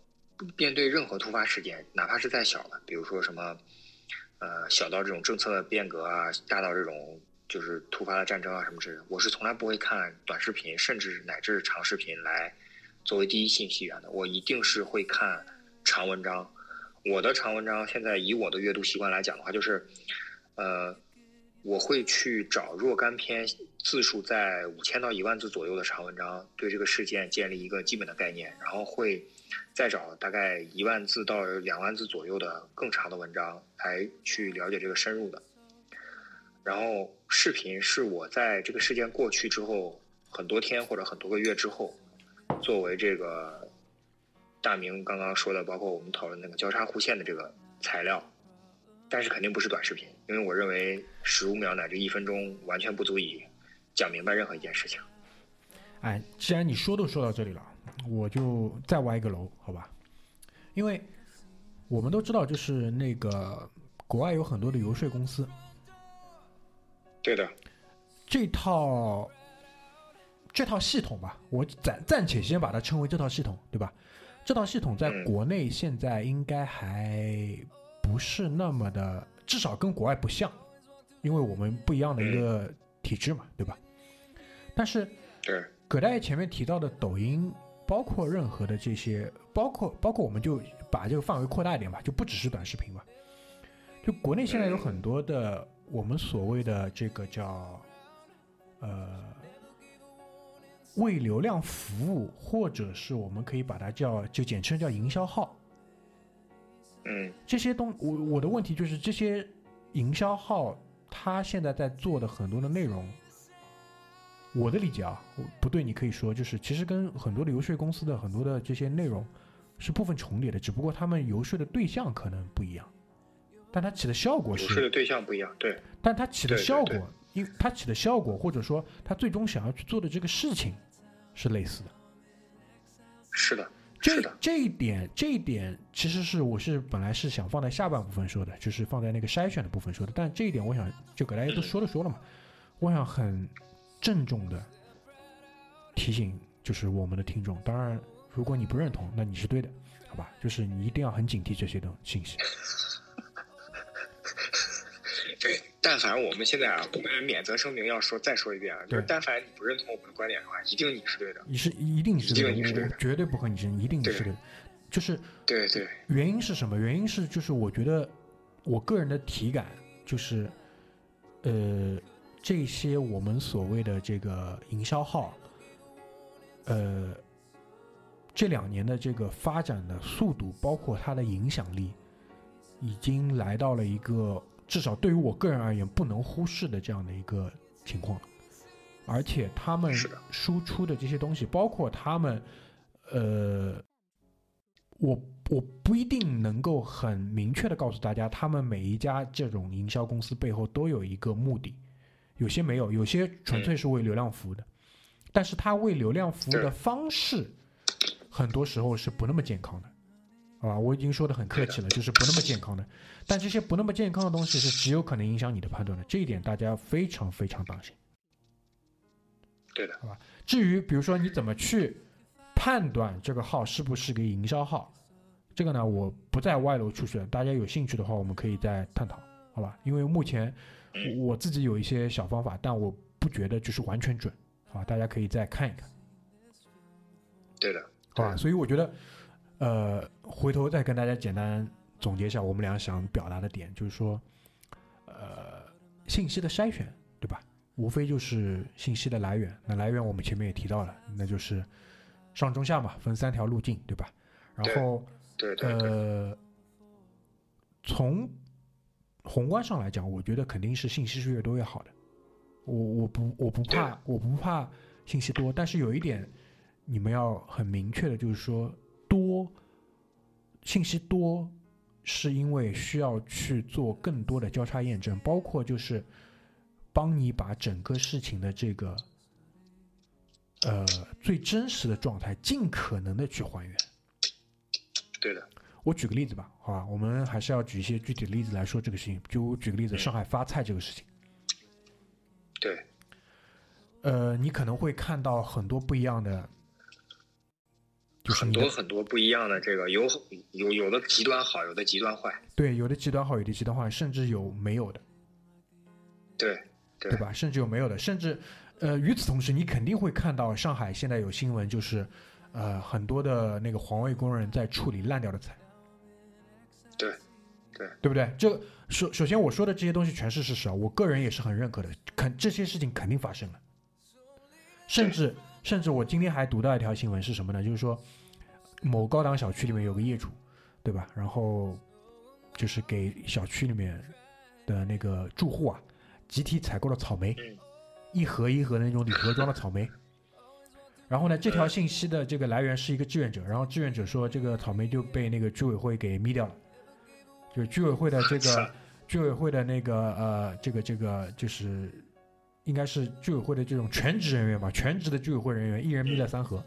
面对任何突发事件，哪怕是再小的，比如说什么呃小到这种政策的变革啊，大到这种就是突发的战争啊什么之类的，我是从来不会看短视频，甚至乃至长视频来作为第一信息源的，我一定是会看长文章。我的长文章现在以我的阅读习惯来讲的话，就是呃我会去找若干篇字数在五千到一万字左右的长文章，对这个事件建立一个基本的概念，然后会再找大概一万字到两万字左右的更长的文章来去了解这个深入的。然后视频是我在这个事件过去之后很多天或者很多个月之后，作为这个大明刚刚说的，包括我们讨论那个交叉弧线的这个材料，但是肯定不是短视频，因为我认为十五秒乃至一分钟完全不足以讲明白任何一件事情。哎，既然你说都说到这里了，我就再挖一个楼，好吧？因为我们都知道，就是那个国外有很多的游说公司，对的，这套这套系统吧，我暂暂且先把它称为这套系统，对吧？这套系统在嗯国内现在应该还不是那么的，至少跟国外不像，因为我们不一样的一个体制嘛，对吧？但是对，葛大爷前面提到的抖音，包括任何的这些，包括包括我们就把这个范围扩大一点吧，就不只是短视频吧。就国内现在有很多的我们所谓的这个叫呃为流量服务，或者是我们可以把它叫就简称叫营销号。嗯这些东，我我的问题就是这些营销号，他现在在做的很多的内容，我的理解啊，我不对，你可以说，就是其实跟很多的游说公司的很多的这些内容是部分重叠的，只不过他们游说的对象可能不一样，但它起的效果是，游说的对象不一样，对，但它起的效果对，因它起的效果或者说它最终想要去做的这个事情是类似的。是的，这这一点，这一点其实是我是本来是想放在下半部分说的，就是放在那个筛选的部分说的。但这一点，我想就给大家都说了说了嘛，我想很郑重的提醒，就是我们的听众，当然如果你不认同，那你是对的，好吧？就是你一定要很警惕这些东信息。对，但凡我们现在啊，我们免责声明要说再说一遍啊，就是对但凡你不认同我们的观点的话，一定你是对的。你是一定是对的，一定你是对的我绝对不和你争，一定你是对对的。就是对对，原因是什么？原因是就是我觉得我个人的体感就是，呃，这些我们所谓的这个营销号，呃，这两年的这个发展的速度，包括它的影响力，已经来到了一个至少对于我个人而言不能忽视的这样的一个情况。而且他们输出的这些东西，包括他们，呃，我我不一定能够很明确的告诉大家，他们每一家这种营销公司背后都有一个目的，有些没有，有些纯粹是为流量服务的，但是他为流量服务的方式，很多时候是不那么健康的，好吧？我已经说的很客气了，就是不那么健康的，但这些不那么健康的东西是极有可能影响你的判断的，这一点大家非常非常当心。对的，好吧至于比如说你怎么去判断这个号是不是个营销号，这个呢我不再外楼出去了，大家有兴趣的话我们可以再探讨，好吧？因为目前我自己有一些小方法，但我不觉得就是完全准，啊？大家可以再看一看，对的，好吧？对所以我觉得，呃，回头再跟大家简单总结一下我们俩想表达的点，就是说，呃，信息的筛选，对吧？无非就是信息的来源，那来源我们前面也提到了，那就是上中下嘛，分三条路径，对吧？然后对对对，呃，从宏观上来讲，我觉得肯定是信息是越多越好的。我我不我不怕我不怕信息多，但是有一点你们要很明确的，就是说多信息多是因为需要去做更多的交叉验证，包括就是帮你把整个事情的这个呃最真实的状态尽可能的去还原。对的，我举个例子吧，好吧，我们还是要举一些具体的例子来说这个事情。就我举个例子，上海发菜这个事情，对，呃，你可能会看到很多不一样的，就是很多很多不一样的这个有有有的极端好，有的极端坏，对，有的极端好，有的极端坏，甚至有没有的，对对对吧？甚至有没有的，甚至呃，与此同时，你肯定会看到上海现在有新闻，就是呃，很多的那个环卫工人在处理烂掉的菜，对对对不对？这首首先我说的这些东西全是事实啊，我个人也是很认可的，肯这些事情肯定发生了，甚至甚至我今天还读到一条新闻是什么呢？就是说某高档小区里面有个业主，对吧？然后就是给小区里面的那个住户啊，集体采购了草莓，嗯一盒一盒的那种礼盒装的草莓。然后呢，这条信息的这个来源是一个志愿者，然后志愿者说这个草莓就被那个居委会给咪掉了，就是居委会的这个居委会的那个呃，这个这个就是应该是居委会的这种全职人员吧，全职的居委会人员一人眯了三盒，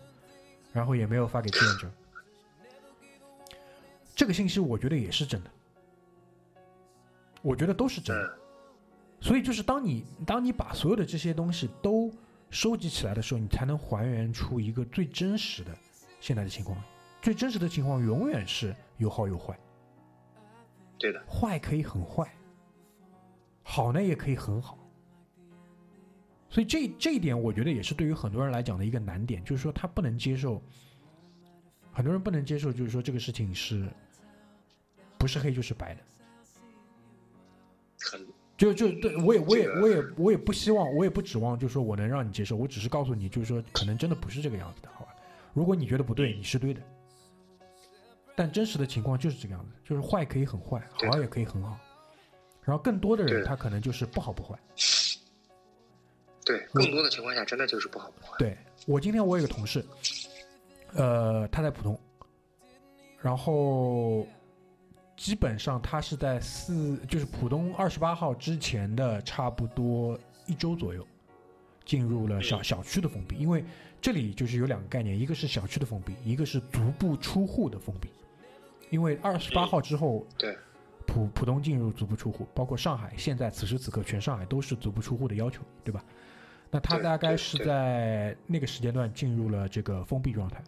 然后也没有发给志愿者。这个信息我觉得也是真的，我觉得都是真的。嗯所以就是当你当你把所有的这些东西都收集起来的时候，你才能还原出一个最真实的现在的情况。最真实的情况永远是有好有坏，对的，坏可以很坏，好呢也可以很好。所以这这一点，我觉得也是对于很多人来讲的一个难点，就是说他不能接受，很多人不能接受，就是说这个事情是不是黑就是白的。很就就对我也我也我也我也不希望，我也不指望，就是说我能让你接受，我只是告诉你，就是说可能真的不是这个样子的，好吧？如果你觉得不对，你是对的，但真实的情况就是这个样子，就是坏可以很坏，好也可以很好，然后更多的人他可能就是不好不坏。对，更多的情况下真的就是不好不坏。对我今天我有个同事，呃，他在浦东，然后基本上他是在四，就是浦东二十八号之前的差不多一周左右，进入了小嗯小区的封闭，因为这里就是有两个概念，一个是小区的封闭，一个是足不出户的封闭，因为二十八嗯号之后，对浦浦东进入足不出户，包括上海，现在此时此刻全上海都是足不出户的要求，对吧？那他大概是在那个时间段进入了这个封闭状态，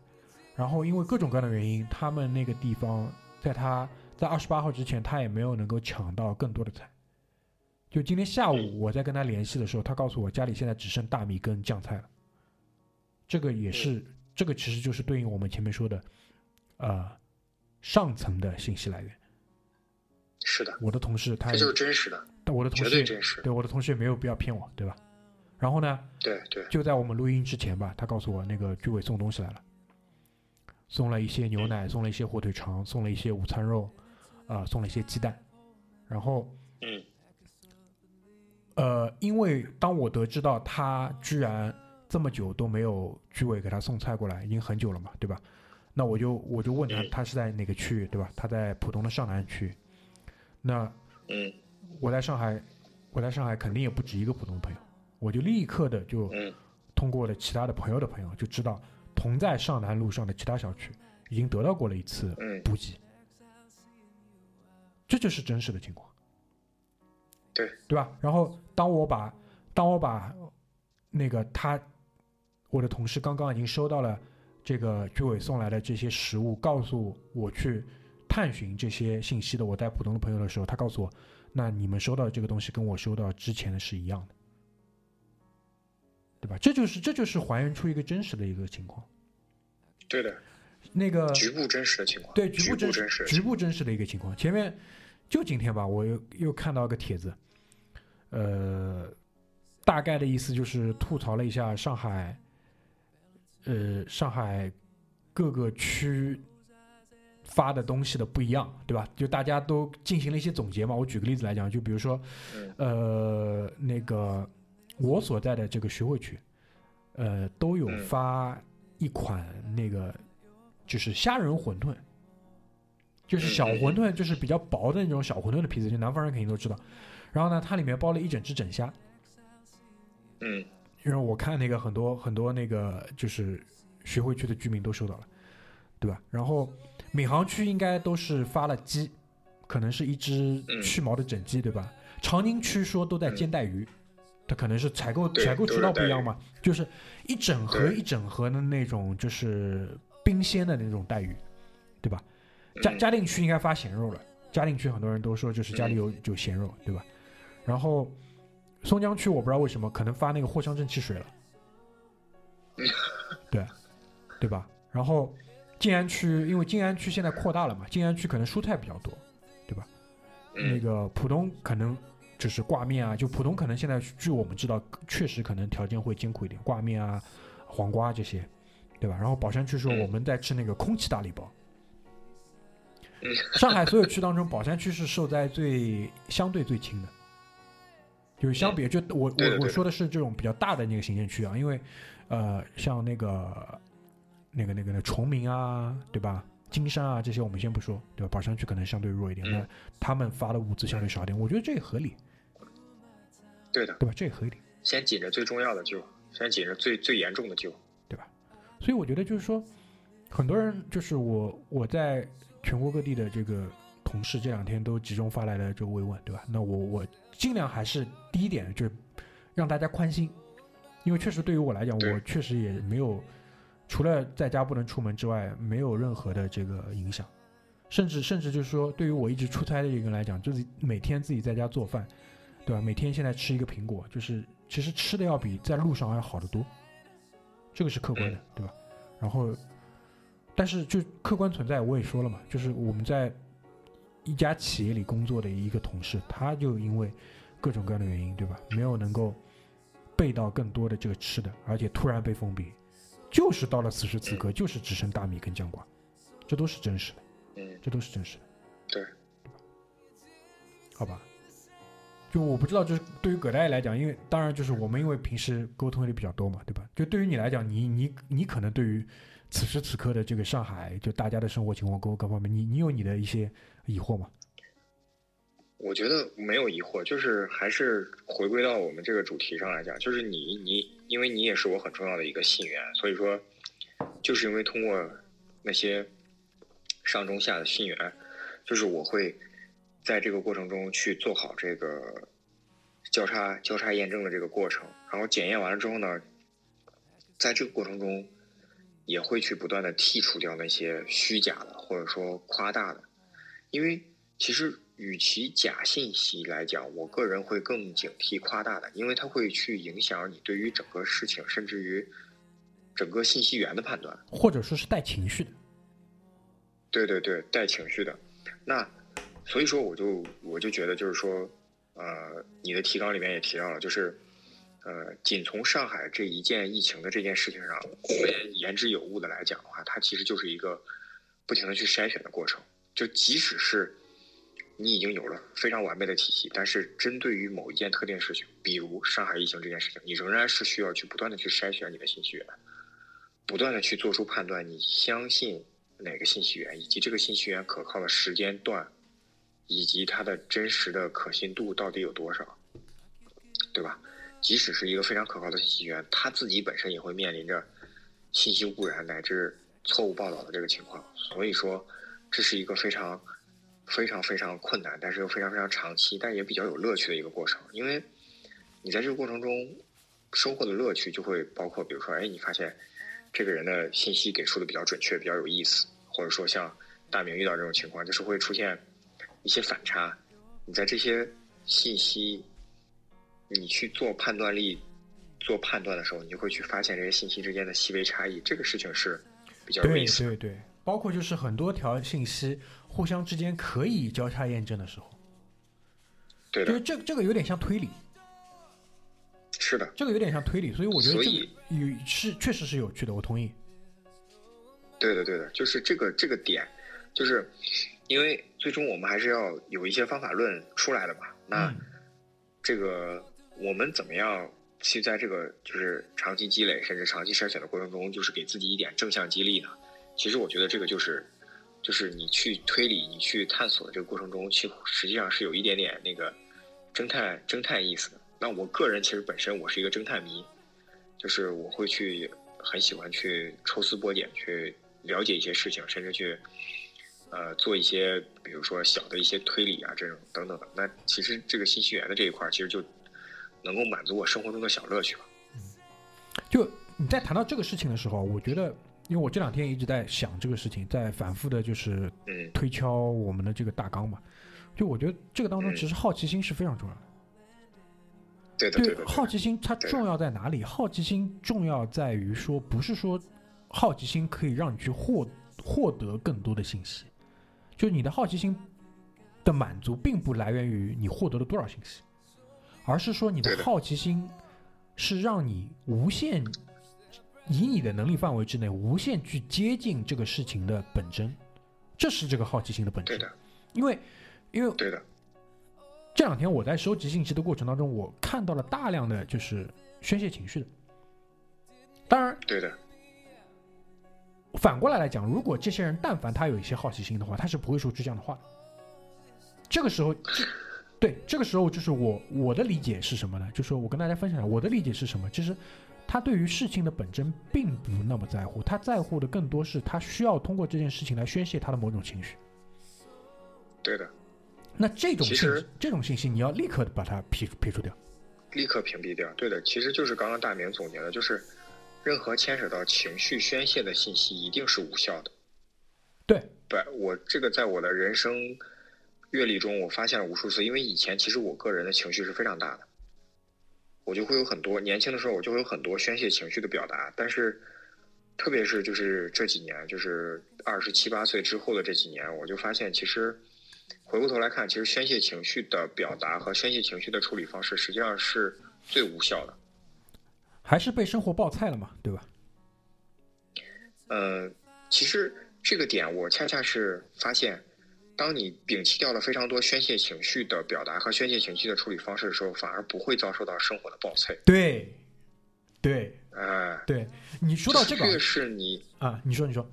然后因为各种各样的原因，他们那个地方在他在二十八号之前，他也没有能够抢到更多的菜。就今天下午嗯我在跟他联系的时候，他告诉我家里现在只剩大米跟酱菜了。这个也是，嗯这个其实就是对应我们前面说的，呃，上层的信息来源。是的，我的同事这就是真实的，但我的同事也对真实。对我的同事也没有必要骗我，对吧？然后呢，对对，就在我们录音之前吧，他告诉我那个居委送东西来了，送了一些牛奶，送了一些火腿肠，送了一些午餐肉，啊、送了一些鸡蛋。然后，嗯呃，因为当我得知到他居然这么久都没有居委给他送菜过来，已经很久了嘛，对吧？那我就我就问他，嗯他是在哪个区域，对吧？他在浦东的上南区。那嗯我在上海，我在上海肯定也不止一个浦东朋友，我就立刻的就嗯通过了其他的朋友的朋友，就知道同在上南路上的其他小区已经得到过了一次嗯，补给，这就是真实的情况，对对吧？然后当我把当我把那个他我的同事刚刚已经收到了这个居委送来的这些食物，告诉我去探寻这些信息的我带普通的朋友的时候，他告诉我，那你们收到的这个东西跟我收到之前的是一样的，对吧？这就是这就是还原出一个真实的一个情况。对的，那个局部真实的情况，对局局部真真实局部真实的一个情况。前面就今天吧，我又又看到个帖子，呃，大概的意思就是吐槽了一下上海，呃，上海各个区发的东西的不一样，对吧？就大家都进行了一些总结嘛。我举个例子来讲，就比如说，嗯呃，那个我所在的这个徐汇区，呃，都有嗯发一款那个就是虾仁馄饨，就是小馄饨，就是比较薄的那种小馄饨的皮子，就南方人肯定都知道。然后呢，它里面包了一整只整虾，嗯因为我看那个很多很多那个就是学会区的居民都收到了，对吧？然后闵行区应该都是发了鸡，可能是一只嗯去毛的整鸡，对吧？长宁区说都在煎带鱼，它可能是采购采购渠道不一样嘛，就是一整盒一整盒的那种就是冰鲜的那种带鱼，对吧？嘉嗯嘉定区应该发咸肉了，嘉定区很多人都说就是家里有有咸肉，对吧？然后松江区我不知道为什么可能发那个藿香正气水了，对，对吧？然后静安区因为静安区现在扩大了嘛，静安区可能蔬菜比较多，对吧？那嗯个浦东可能就是挂面啊，就浦东可能现在据我们知道，确实可能条件会艰苦一点，挂面啊、黄瓜这些，对吧？然后宝山区说嗯我们在吃那个空气大礼包。嗯 上海所有区当中，宝山区是受灾最相对最轻的，就是相比就我我我说的是这种比较大的那个行政区啊，因为呃像那个那个那个那崇明啊，对吧？金山啊这些我们先不说，对吧？宝山区可能相对弱一点，嗯那他们发的物资相对少一点，我觉得这也合理，对的，对吧？这也合理。先紧着最重要的救，先紧着最最严重的救。对吧所以我觉得就是说，很多人就是我我在全国各地的这个同事这两天都集中发来了这个慰问，对吧？那我我尽量还是第一点就是让大家宽心，因为确实对于我来讲，我确实也没有除了在家不能出门之外，没有任何的这个影响，甚至甚至就是说，对于我一直出差的一个人来讲，就是每天自己在家做饭，对吧？每天现在吃一个苹果，就是其实吃的要比在路上要好得多，这个是客观的，对吧？然后，但是就客观存在，我也说了嘛，就是我们在一家企业里工作的一个同事，他就因为各种各样的原因，对吧？没有能够备到更多的这个吃的，而且突然被封闭，就是到了此时此刻，就是只剩大米跟酱瓜，这都是真实的，嗯，这都是真实的，对，好吧？就我不知道，就是对于葛大爷来讲，因为当然就是我们因为平时沟通也比较多嘛，对吧？就对于你来讲，你你你可能对于此时此刻的这个上海，就大家的生活情况各各方面，你你有你的一些疑惑吗？我觉得没有疑惑，就是还是回归到我们这个主题上来讲，就是你你，因为你也是我很重要的一个信源，所以说，就是因为通过那些上中下的信源，就是我会在这个过程中去做好这个交叉交叉验证的这个过程，然后检验完了之后呢，在这个过程中也会去不断的剔除掉那些虚假的或者说夸大的，因为其实与其假信息来讲，我个人会更警惕夸大的，因为它会去影响你对于整个事情，甚至于整个信息源的判断。或者说是带情绪的？对对对，带情绪的。那所以说，我就我就觉得，就是说，呃，你的提纲里面也提到了，就是，呃，仅从上海这一件疫情的这件事情上，我们言之有物的来讲的话，它其实就是一个不停的去筛选的过程。就即使是你已经有了非常完备的体系，但是针对于某一件特定事情，比如上海疫情这件事情，你仍然是需要去不断的去筛选你的信息源，不断的去做出判断，你相信哪个信息源，以及这个信息源可靠的时间段，以及它的真实的可信度到底有多少，对吧？即使是一个非常可靠的信息源，它自己本身也会面临着信息污染乃至错误报道的这个情况。所以说，这是一个非常、非常、非常困难，但是又非常非常长期，但也比较有乐趣的一个过程。因为你在这个过程中收获的乐趣，就会包括，比如说，哎，你发现这个人的信息给出的比较准确，比较有意思，或者说像大明遇到这种情况，就是会出现一些反差。你在这些信息，你去做判断力、做判断的时候，你就会去发现这些信息之间的细微差异。这个事情是比较有意思的。对对，包括就是很多条信息互相之间可以交叉验证的时候，对的，就是这这个有点像推理，是的，这个有点像推理，所以我觉得这个有是确实是有趣的，我同意。对的，对的，就是这个这个点，就是因为最终我们还是要有一些方法论出来的嘛。那嗯这个我们怎么样去在这个就是长期积累甚至长期筛选的过程中，就是给自己一点正向激励呢？其实我觉得这个就是，就是你去推理、你去探索的这个过程中，其实际上是有一点点那个侦探侦探意思的。那我个人其实本身我是一个侦探迷，就是我会去很喜欢去抽丝剥茧，去了解一些事情，甚至去呃做一些比如说小的一些推理啊这种等等的。那其实这个信息源的这一块，其实就能够满足我生活中的小乐趣吧。就你在谈到这个事情的时候，我觉得，因为我这两天一直在想这个事情，在反复的就是嗯推敲我们的这个大纲嘛。就我觉得这个当中，嗯其实好奇心是非常重要的。对好奇心它重要在哪里？好奇心重要在于说，不是说好奇心可以让你去获获得更多的信息，就你的好奇心的满足，并不来源于你获得了多少信息，而是说你的好奇心是让你无限以你的能力范围之内，无限去接近这个事情的本真，这是这个好奇心的本质对的。，因为因为对的，这两天我在收集信息的过程当中，我看到了大量的就是宣泄情绪的。当然，对的，反过来来讲，如果这些人但凡他有一些好奇心的话，他是不会说出这样的话的。这个时候，对这个时候就是我我的理解是什么呢？就是我跟大家分享我的理解是什么。其实他对于事情的本真并不那么在乎，他在乎的更多是他需要通过这件事情来宣泄他的某种情绪。对的，那这种信其实，这种信息你要立刻地把它撇撇除掉。立刻屏蔽掉。对的，其实就是刚刚大明总结的，就是任何牵扯到情绪宣泄的信息一定是无效的。对，不，我这个在我的人生阅历中，我发现了无数次。因为以前其实我个人的情绪是非常大的，我就会有很多年轻的时候，我就会有很多宣泄情绪的表达。但是，特别是就是这几年，就是二十七八岁之后的这几年，我就发现其实回过头来看，其实宣泄情绪的表达和宣泄情绪的处理方式，实际上是最无效的。还是被生活爆菜了嘛，对吧？呃，其实这个点我恰恰是发现，当你摒弃掉了非常多宣泄情绪的表达和宣泄情绪的处理方式的时候，反而不会遭受到生活的暴脆。对，对，哎、对，你说到这个越是你，啊，你说，你说，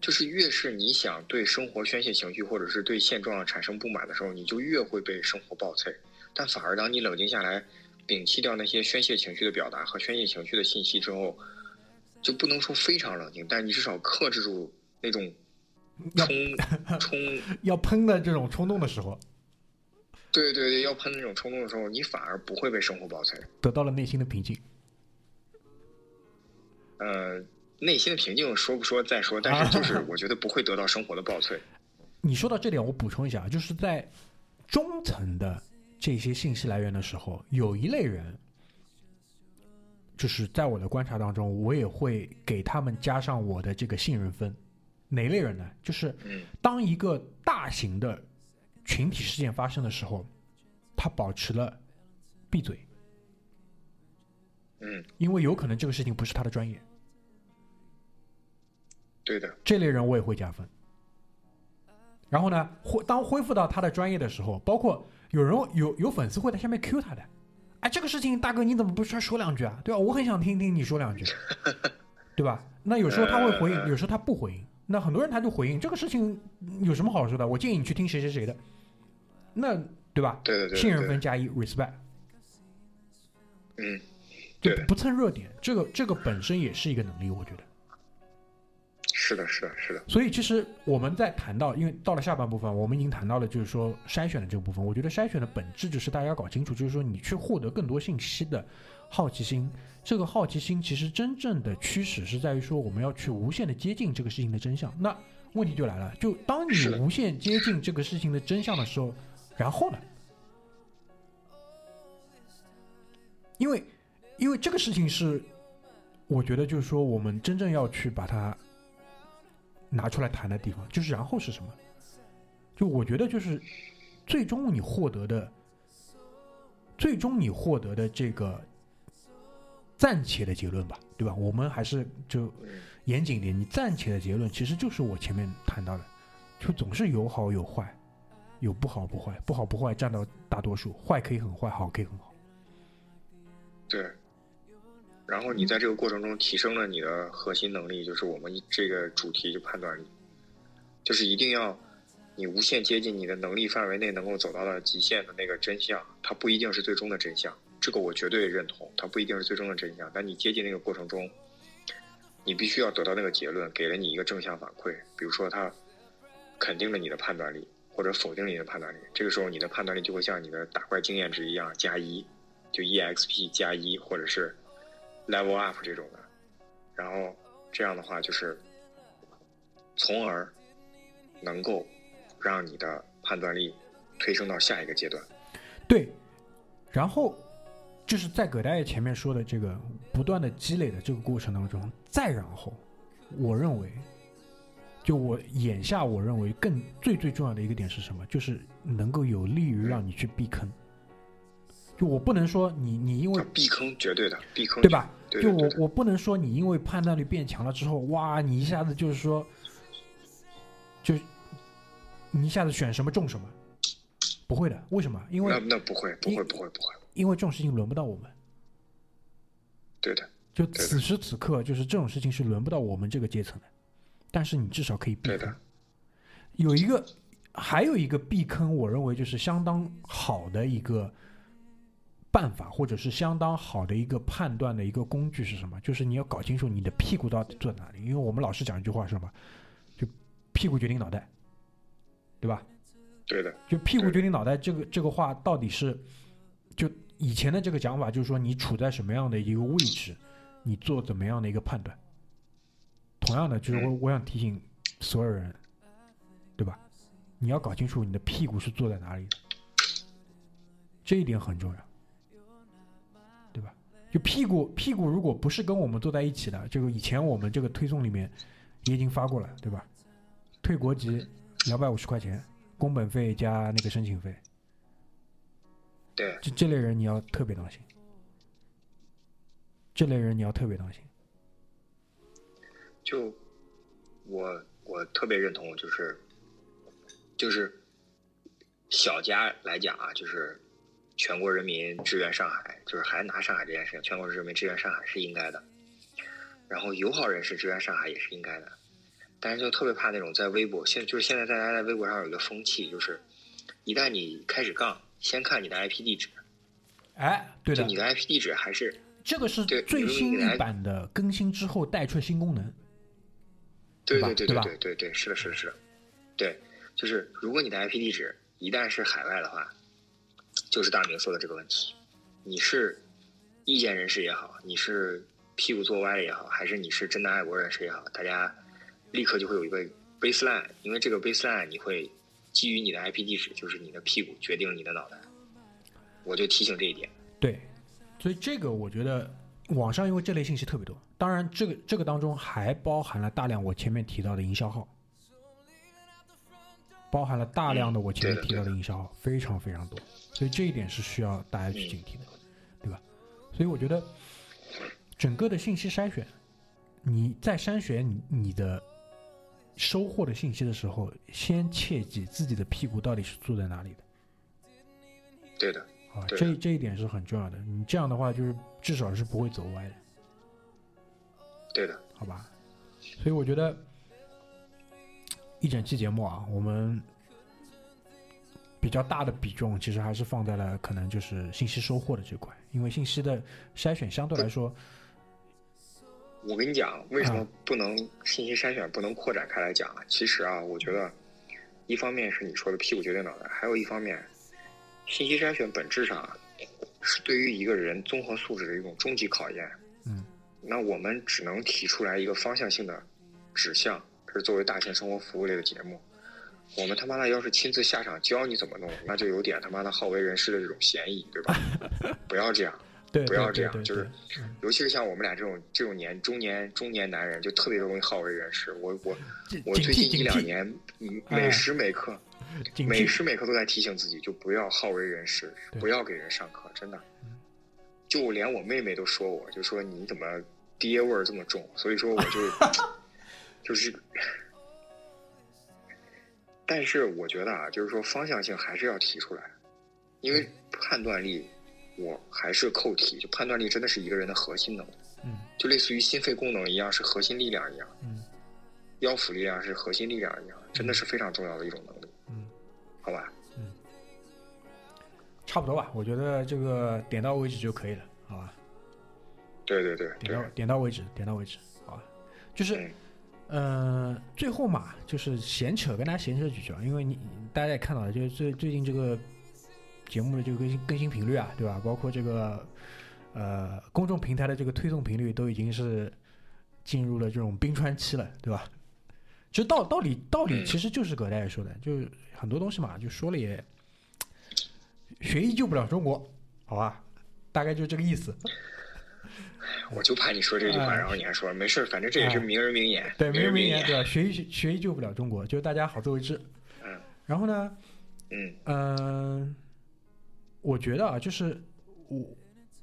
就是越是你想对生活宣泄情绪，或者是对现状产生不满的时候，你就越会被生活暴脆。但反而当你冷静下来，摒弃掉那些宣泄情绪的表达和宣泄情绪的信息之后，就不能说非常冷静，但你至少克制住那种要冲冲，要喷的这种冲动的时候，对对对，要喷那种冲动的时候，你反而不会被生活爆脆。得到了内心的平静。呃，内心的平静说不说再说，但是就是 我觉得不会得到生活的爆脆。你说到这点，我补充一下，啊就是在中层的这些信息来源的时候，有一类人，就是在我的观察当中，我也会给他们加上我的这个信任分。哪类人呢？就是嗯当一个大型的群体事件发生的时候，他保持了闭嘴，嗯，因为有可能这个事情不是他的专业。对的，这类人我也会加分。然后呢，恢当恢复到他的专业的时候，包括有人有有粉丝会在下面 Q 他的，哎，这个事情大哥你怎么不出来说两句啊？对吧？我很想听听你说两句，对吧？那有时候他会回应，有时候他不回应。那很多人他就回应这个事情有什么好说的？我建议你去听谁谁谁的，那对吧？对对对的信任分加一，respect，嗯，就对不蹭热点，这个这个本身也是一个能力，我觉得。是的，是的，是的，所以其实我们在谈到，因为到了下半部分，我们已经谈到了就是说筛选的这个部分。我觉得筛选的本质就是大家要搞清楚，就是说你去获得更多信息的好奇心。这个好奇心其实真正的驱使是在于说我们要去无限的接近这个事情的真相。那问题就来了，就当你无限接近这个事情的真相的时候，然后呢？因为因为这个事情是，我觉得就是说我们真正要去把它拿出来谈的地方，就是然后是什么？就我觉得就是最终你获得的，最终你获得的这个暂且的结论吧，对吧？我们还是就嗯严谨一点，你暂且的结论其实就是我前面谈到的，就总是有好有坏，有不好不坏，不好不坏占到大多数，坏可以很坏，好可以很好。对。然后你在这个过程中提升了你的核心能力，就是我们这个主题就判断力，就是一定要你无限接近你的能力范围内能够走到的极限的那个真相，它不一定是最终的真相，这个我绝对认同，它不一定是最终的真相。但你接近那个过程中，你必须要得到那个结论，给了你一个正向反馈，比如说他肯定了你的判断力，或者否定你的判断力，这个时候你的判断力就会像你的打怪经验值一样加一，就 EXP 加一，或者是 level up 这种的，然后这样的话就是，从而能够让你的判断力推升到下一个阶段。对，然后就是在葛大爷前面说的这个不断的积累的这个过程当中，再然后，我认为，就我眼下我认为更最最重要的一个点是什么？就是能够有利于让你去避坑。就我不能说你你因为啊避坑绝对的避坑，对吧？对就我我不能说你因为判断力变强了之后，哇，你一下子就是说，就你一下子选什么中什么，不会的。为什么？因为那不会不因会不会不会，因为这种事情轮不到我们。对的，就此时此刻，就是这种事情是轮不到我们这个阶层的，但是你至少可以避坑对的。有一个，还有一个避坑，我认为就是相当好的一个办法，或者是相当好的一个判断的一个工具是什么？就是你要搞清楚你的屁股到底坐在哪里。因为我们老师讲一句话是什么？就屁股决定脑袋，对吧？对的，就屁股决定脑袋这个这个话到底是，就以前的这个讲法，就是说你处在什么样的一个位置，你做怎么样的一个判断。同样的，就是我嗯我想提醒所有人，对吧？你要搞清楚你的屁股是坐在哪里的，这一点很重要，对吧？就屁股屁股如果不是跟我们坐在一起的，这个以前我们这个推送里面也已经发过了，对吧？退国籍两百五十块钱，工本费加那个申请费，对。就这类人你要特别当心，这类人你要特别当心。就我我特别认同，就是就是小家来讲啊，就是全国人民支援上海，就是还拿上海这件事情，全国人民支援上海是应该的，然后友好人士支援上海也是应该的，但是就特别怕那种在微博，现就是现在大家在微博上有一个风气，就是一旦你开始杠，先看你的 IP 地址，哎，对的。就你，的 IP 地址还是这个是对最新版的更新之后带出的新功能。吧？对对对对吧？对对对，是的，是的，是的，对，就是如果你的 IP 地址一旦是海外的话，就是大明说的这个问题，你是意见人士也好，你是屁股坐歪了也好，还是你是真的爱国人士也好，大家立刻就会有一个 baseline，因为这个 baseline 你会基于你的 IP 地址，就是你的屁股决定你的脑袋，我就提醒这一点。对，所以这个我觉得网上因为这类信息特别多，当然这个这个当中还包含了大量我前面提到的营销号，包含了大量的我前面提到的营销号，非常非常多，所以这一点是需要大家去警惕的，对吧？所以我觉得整个的信息筛选，你在筛选你你的收获的信息的时候，先切记自己的屁股到底是坐在哪里的。对的，啊，这这一点是很重要的。你这样的话，就是至少是不会走歪的，对的，好吧？所以我觉得一整期节目啊，我们比较大的比重其实还是放在了可能就是信息收获的这块，因为信息的筛选相对来说，我跟你讲，为什么啊不能信息筛选不能扩展开来讲啊？其实啊，我觉得一方面是你说的屁股决定脑袋，还有一方面，信息筛选本质上啊是对于一个人综合素质的一种终极考验。嗯，那我们只能提出来一个方向性的指向，这是作为大型生活服务类的节目。我们他妈的要是亲自下场教你怎么弄，那就有点他妈的好为人师的这种嫌疑，对吧？不要这样。对，不要这样就是尤其是像我们俩这种这种年中年中年男人，就特别容易好为人师。我我我最近一两年，每时每刻，每时每刻都在提醒自己，就不要好为人师，不要给人上课，真的。就连我妹妹都说我，就说你怎么爹味儿这么重，所以说我就 就是，但是我觉得啊，就是说方向性还是要提出来，因为判断力我还是扣题，就判断力真的是一个人的核心能力，嗯就类似于心肺功能一样，是核心力量一样，嗯腰腹力量是核心力量一样，真的是非常重要的一种能力，嗯，好吧？嗯差不多吧。我觉得这个点到为止就可以了，好吧？对对对对点到，点到为止，点到为止，好吧？就是嗯呃，最后嘛，就是闲扯，跟大家闲扯几句啊，因为你大家也看到了，就是最最近这个节目的这个更新更新频率啊，对吧？包括这个呃公众平台的这个推送频率都已经是进入了这种冰川期了，对吧？其实道道理道理嗯其实就是葛大爷说的，就是很多东西嘛，就说了也学医救不了中国，好吧？大概就这个意思。我就怕你说这句话，哎然后你还说没事，反正这也是名人名言，对，名人名名人名言，对吧？学医学医救不了中国，就是大家好自为之。嗯然后呢，嗯嗯，我觉得啊，就是我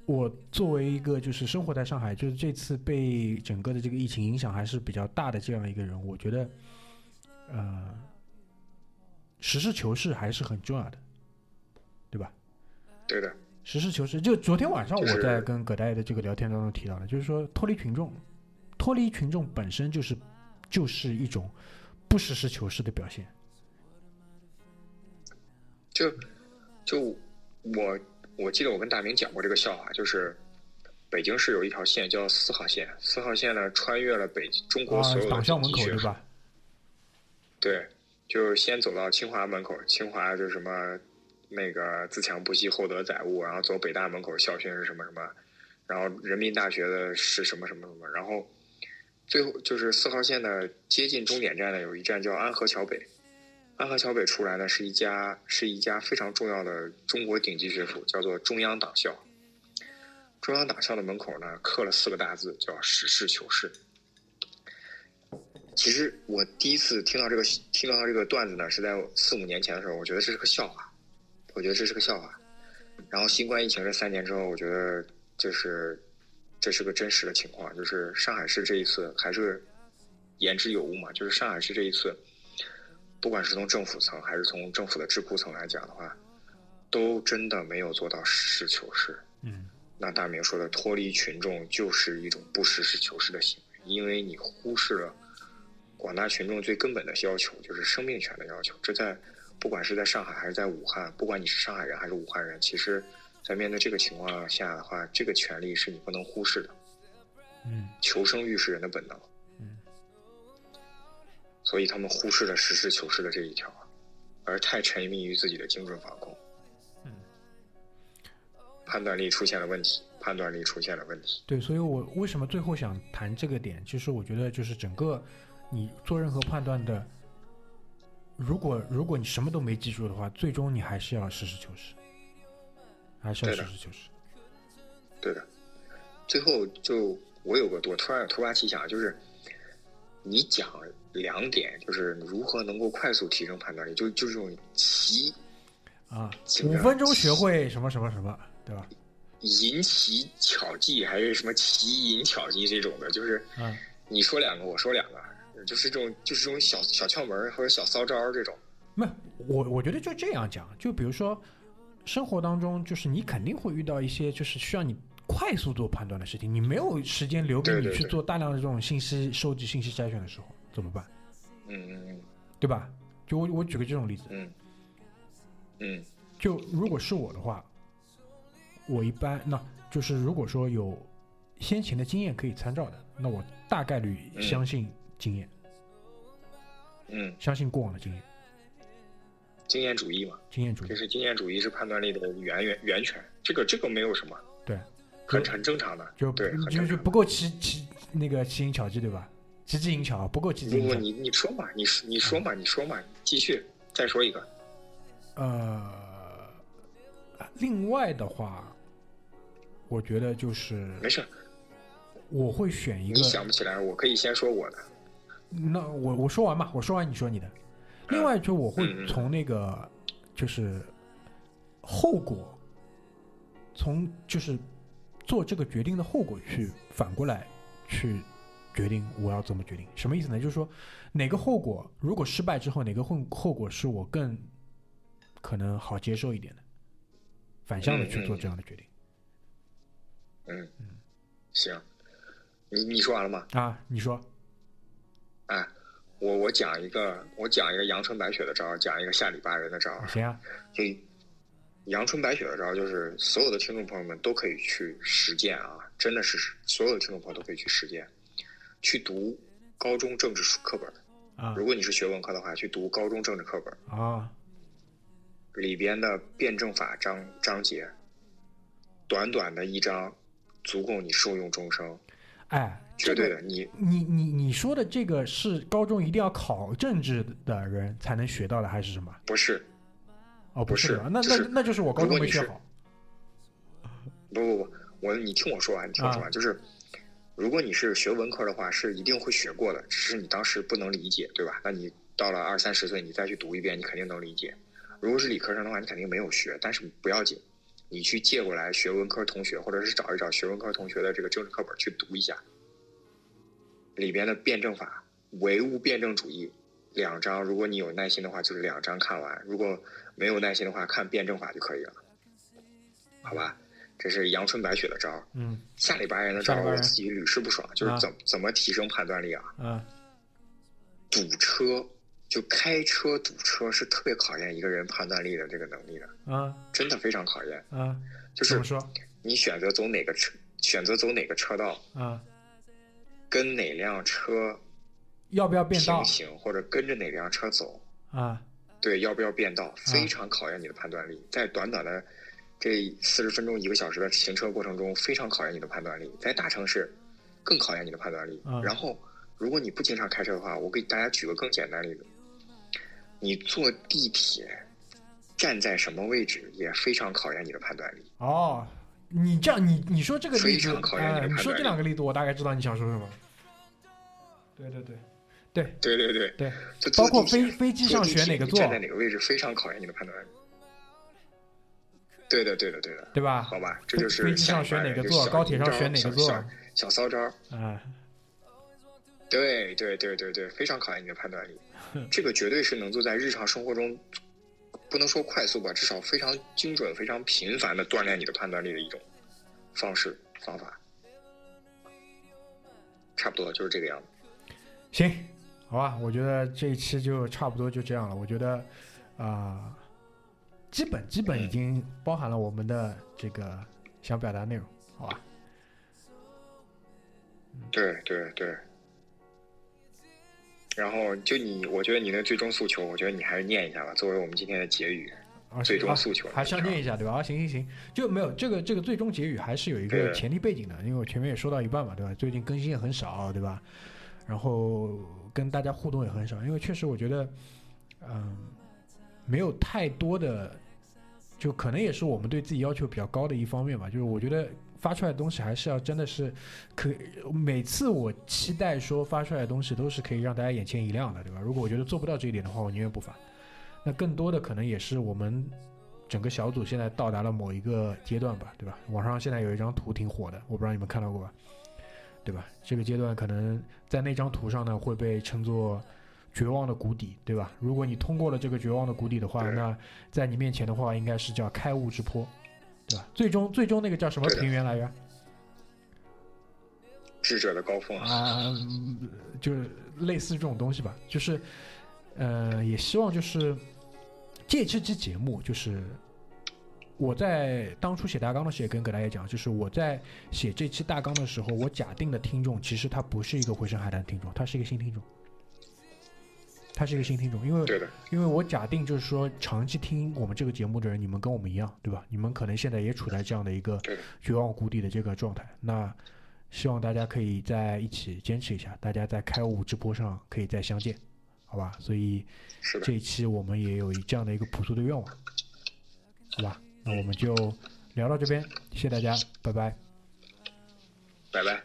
我作为一个就是生活在上海，就是这次被整个的这个疫情影响还是比较大的这样一个人，我觉得，呃，实事求是还是很重要的，对吧？对的，实事求是，就昨天晚上我在跟葛大爷的这个聊天当中提到了，就是说脱离群众，脱离群众本身就是就是一种不实事求是的表现。就就我我记得我跟大明讲过这个笑话，就是北京市有一条线叫四号线，四号线呢穿越了北中国啊所有，的党校门口对吧？对，就是先走到清华门口，清华就是什么那个自强不息，厚德载物，然后走北大门口校训是什么什么，然后人民大学的是什么什么什么，然后最后就是四号线的接近终点站呢，有一站叫安河桥北。安河桥北出来呢是一家是一家非常重要的中国顶级学府，叫做中央党校。中央党校的门口呢刻了四个大字，叫“实事求是”。其实我第一次听到这个听到这个段子呢，是在四五年前的时候，我觉得这是个笑话，我觉得这是个笑话。然后新冠疫情这三年之后，我觉得就是这是个真实的情况，就是上海市这一次还是言之有物嘛，就是上海市这一次，不管是从政府层还是从政府的智库层来讲的话，都真的没有做到实事求是。嗯那大明说的脱离群众就是一种不实事求是的行为，因为你忽视了广大群众最根本的要求，就是生命权的要求。这在不管是在上海还是在武汉，不管你是上海人还是武汉人，其实，在面对这个情况下的话，这个权利是你不能忽视的。嗯求生欲是人的本能，嗯，所以他们忽视了实事求是的这一条，而太沉迷于自己的精准防控。嗯，判断力出现了问题，判断力出现了问题。对，所以我为什么最后想谈这个点，其实我觉得就是整个你做任何判断的，如果如果你什么都没记住的话，最终你还是要实事求是，还是要实事求是。对的，最后就我有个我突然突发奇想，就是你讲两点，就是如何能够快速提升判断力，就就这种棋啊，五分钟学会什么什么什么，对吧？银棋巧技还是什么棋淫巧技这种的，就是嗯你说两个，我说两个，就是这种就是这种小小窍门或者小骚招这种。没，我我觉得就这样讲，就比如说生活当中，就是你肯定会遇到一些就是需要你快速做判断的事情，你没有时间留给你去做大量的这种信息收集、信息筛选的时候，怎么办？嗯嗯嗯。对吧？就我我举个这种例子，嗯。嗯。就如果是我的话，我一般那就是如果说有先前的经验可以参照的，那我大概率嗯相信经验，嗯，相信过往的经验，经验主义嘛，经验主义。这。是经验主义是判断力的源源源泉，这个这个没有什么，对，很很正常的，就对，很就。就不够奇奇那个奇淫巧技对吧？奇技淫巧不够奇技不不，淫巧。你你说嘛，你说你说嘛，你说嘛，你继续再说一个。呃，另外的话，我觉得就是没事，我会选一个你，想不起来，我可以先说我的。那我我说完嘛，我说完你说你的。另外就我会从那个就是后果，从就是做这个决定的后果去反过来去决定我要怎么决定。什么意思呢？就是说哪个后果如果失败之后，哪个后后果是我更可能好接受一点的，反向的去做这样的决定。嗯嗯，行，你你说完了吗？啊，你说，哎，我我讲一个，我讲一个阳春白雪的招，讲一个下里巴人的招儿。行啊，就阳春白雪的招，就是所有的听众朋友们都可以去实践啊，真的是所有的听众朋友都可以去实践，去读高中政治书课本。啊如果你是学文科的话，去读高中政治课本啊里边的辩证法章章节，短短的一章，足够你受用终生，哎，绝对的。你你你你说的这个是高中一定要考政治的人才能学到的，还是什么？不是哦，不是那就是那那就是我高中没学好。不不不，我你听我说完，你听我说完，啊就是如果你是学文科的话，是一定会学过的，只是你当时不能理解，对吧？那你到了二三十岁，你再去读一遍，你肯定能理解。如果是理科生的话，你肯定没有学，但是不要紧，你去借过来学文科同学，或者是找一找学文科同学的这个政治课本去读一下，里边的辩证法、唯物辩证主义两章，如果你有耐心的话，就是两章看完；如果没有耐心的话，看辩证法就可以了，好吧？这是阳春白雪的招儿。嗯下里巴人的招儿，我自己屡试不爽，就是啊怎怎么提升判断力啊？嗯堵车，就开车堵车是特别考验一个人判断力的这个能力的，啊真的非常考验。啊！就是说你选择走哪个车，选择走哪个车道，啊？跟哪辆车要不要变道平行，或者跟着哪辆车走，啊？对，要不要变道，非常考验你的判断力。在短短的这四十分钟、一个小时的行车过程中，非常考验你的判断力。在大城市，更考验你的判断力。嗯然后，如果你不经常开车的话，我给大家举个更简单的例子：你坐地铁，站在什么位置也非常考验你的判断力。哦，你这样你你说这个例非子，常考验你的判断力这两个例子，我大概知道你想说什么。对对对对对对对，对，就包括飞飞机上选哪个座你站在哪个位置，非常考验你的判断力。对的，对的，对的。对吧？好吧，这就是飞机上选哪个座，高铁上选哪个座？小小骚招儿，啊，对对对对对，非常考验你的判断力。这个绝对是能够在日常生活中，不能说快速吧，至少非常精准、非常频繁的锻炼你的判断力的一种方式方法。差不多就是这个样子。行，好吧，我觉得这一期就差不多就这样了。我觉得啊、基本基本已经包含了我们的这个想表达内容，好吧？对对对。然后就你，我觉得你的最终诉求，我觉得你还是念一下吧，作为我们今天的结语。啊，最终诉求还是要念一下，对吧？啊，行行行，就没有这个这个最终结语还是有一个前提背景的，因为我前面也说到一半嘛，对吧？最近更新也很少，对吧？然后跟大家互动也很少，因为确实我觉得，嗯，没有太多的，就可能也是我们对自己要求比较高的一方面吧。就是我觉得发出来的东西还是要真的是可，每次我期待说发出来的东西都是可以让大家眼前一亮的，对吧？如果我觉得做不到这一点的话，我宁愿不发。那更多的可能也是我们整个小组现在到达了某一个阶段吧，对吧？网上现在有一张图挺火的，我不知道你们看到过吧？对吧？这个阶段可能在那张图上呢会被称作绝望的谷底，对吧？如果你通过了这个绝望的谷底的话，那在你面前的话应该是叫开悟之坡，对吧？最终最终那个叫什么平原来着？智者的高峰，啊，嗯就是类似这种东西吧，就是，呃，也希望就是借这期节目，就是我在当初写大纲的时候也跟葛大家讲，就是我在写这期大纲的时候，我假定的听众其实他不是一个回声海滩的听众，他是一个新听众，他是一个新听众，因为对的，因为我假定就是说，长期听我们这个节目的人，你们跟我们一样，对吧？你们可能现在也处在这样的一个绝望谷底的这个状态。那希望大家可以在一起坚持一下，大家在开悟直播上可以再相见，好吧？所以这，一期我们也有这样的一个朴素的愿望，好吧？那我们就聊到这边，谢谢大家，拜拜。拜拜。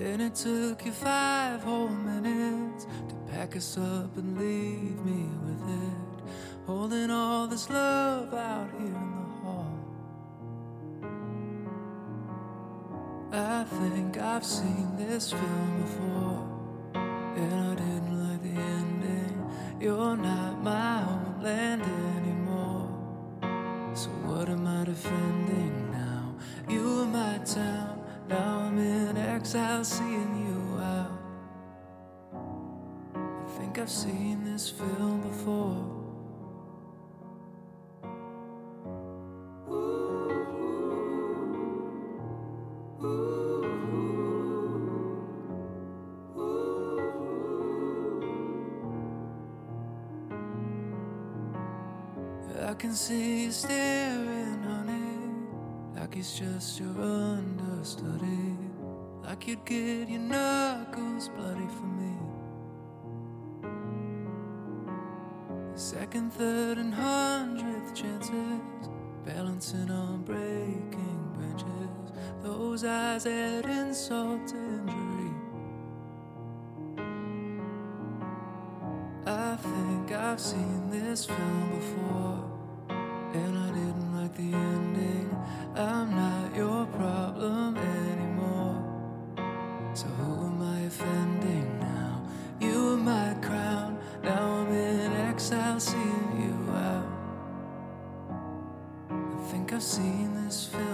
And it took you five whole minutes to pack us up and leave me with it. Holding all this love out here in the hall. I think I've seen this film before, and I didn't like the ending. You're not my homeland anymore. So what am I defending now? You were my town. Now I'm in exile, seeing you out. I think I've seen this film before. I can see you staring, it's just your understudy. Like you'd get your knuckles bloody for me. Second, third, and hundredth chances, balancing on breaking branches. Those eyes add insult to injury. I think I've seen this film before, and I didn't the ending. I'm not your problem anymore. So who am I offending now? You were my crown, now I'm in exile, seeing you out. I think I've seen this film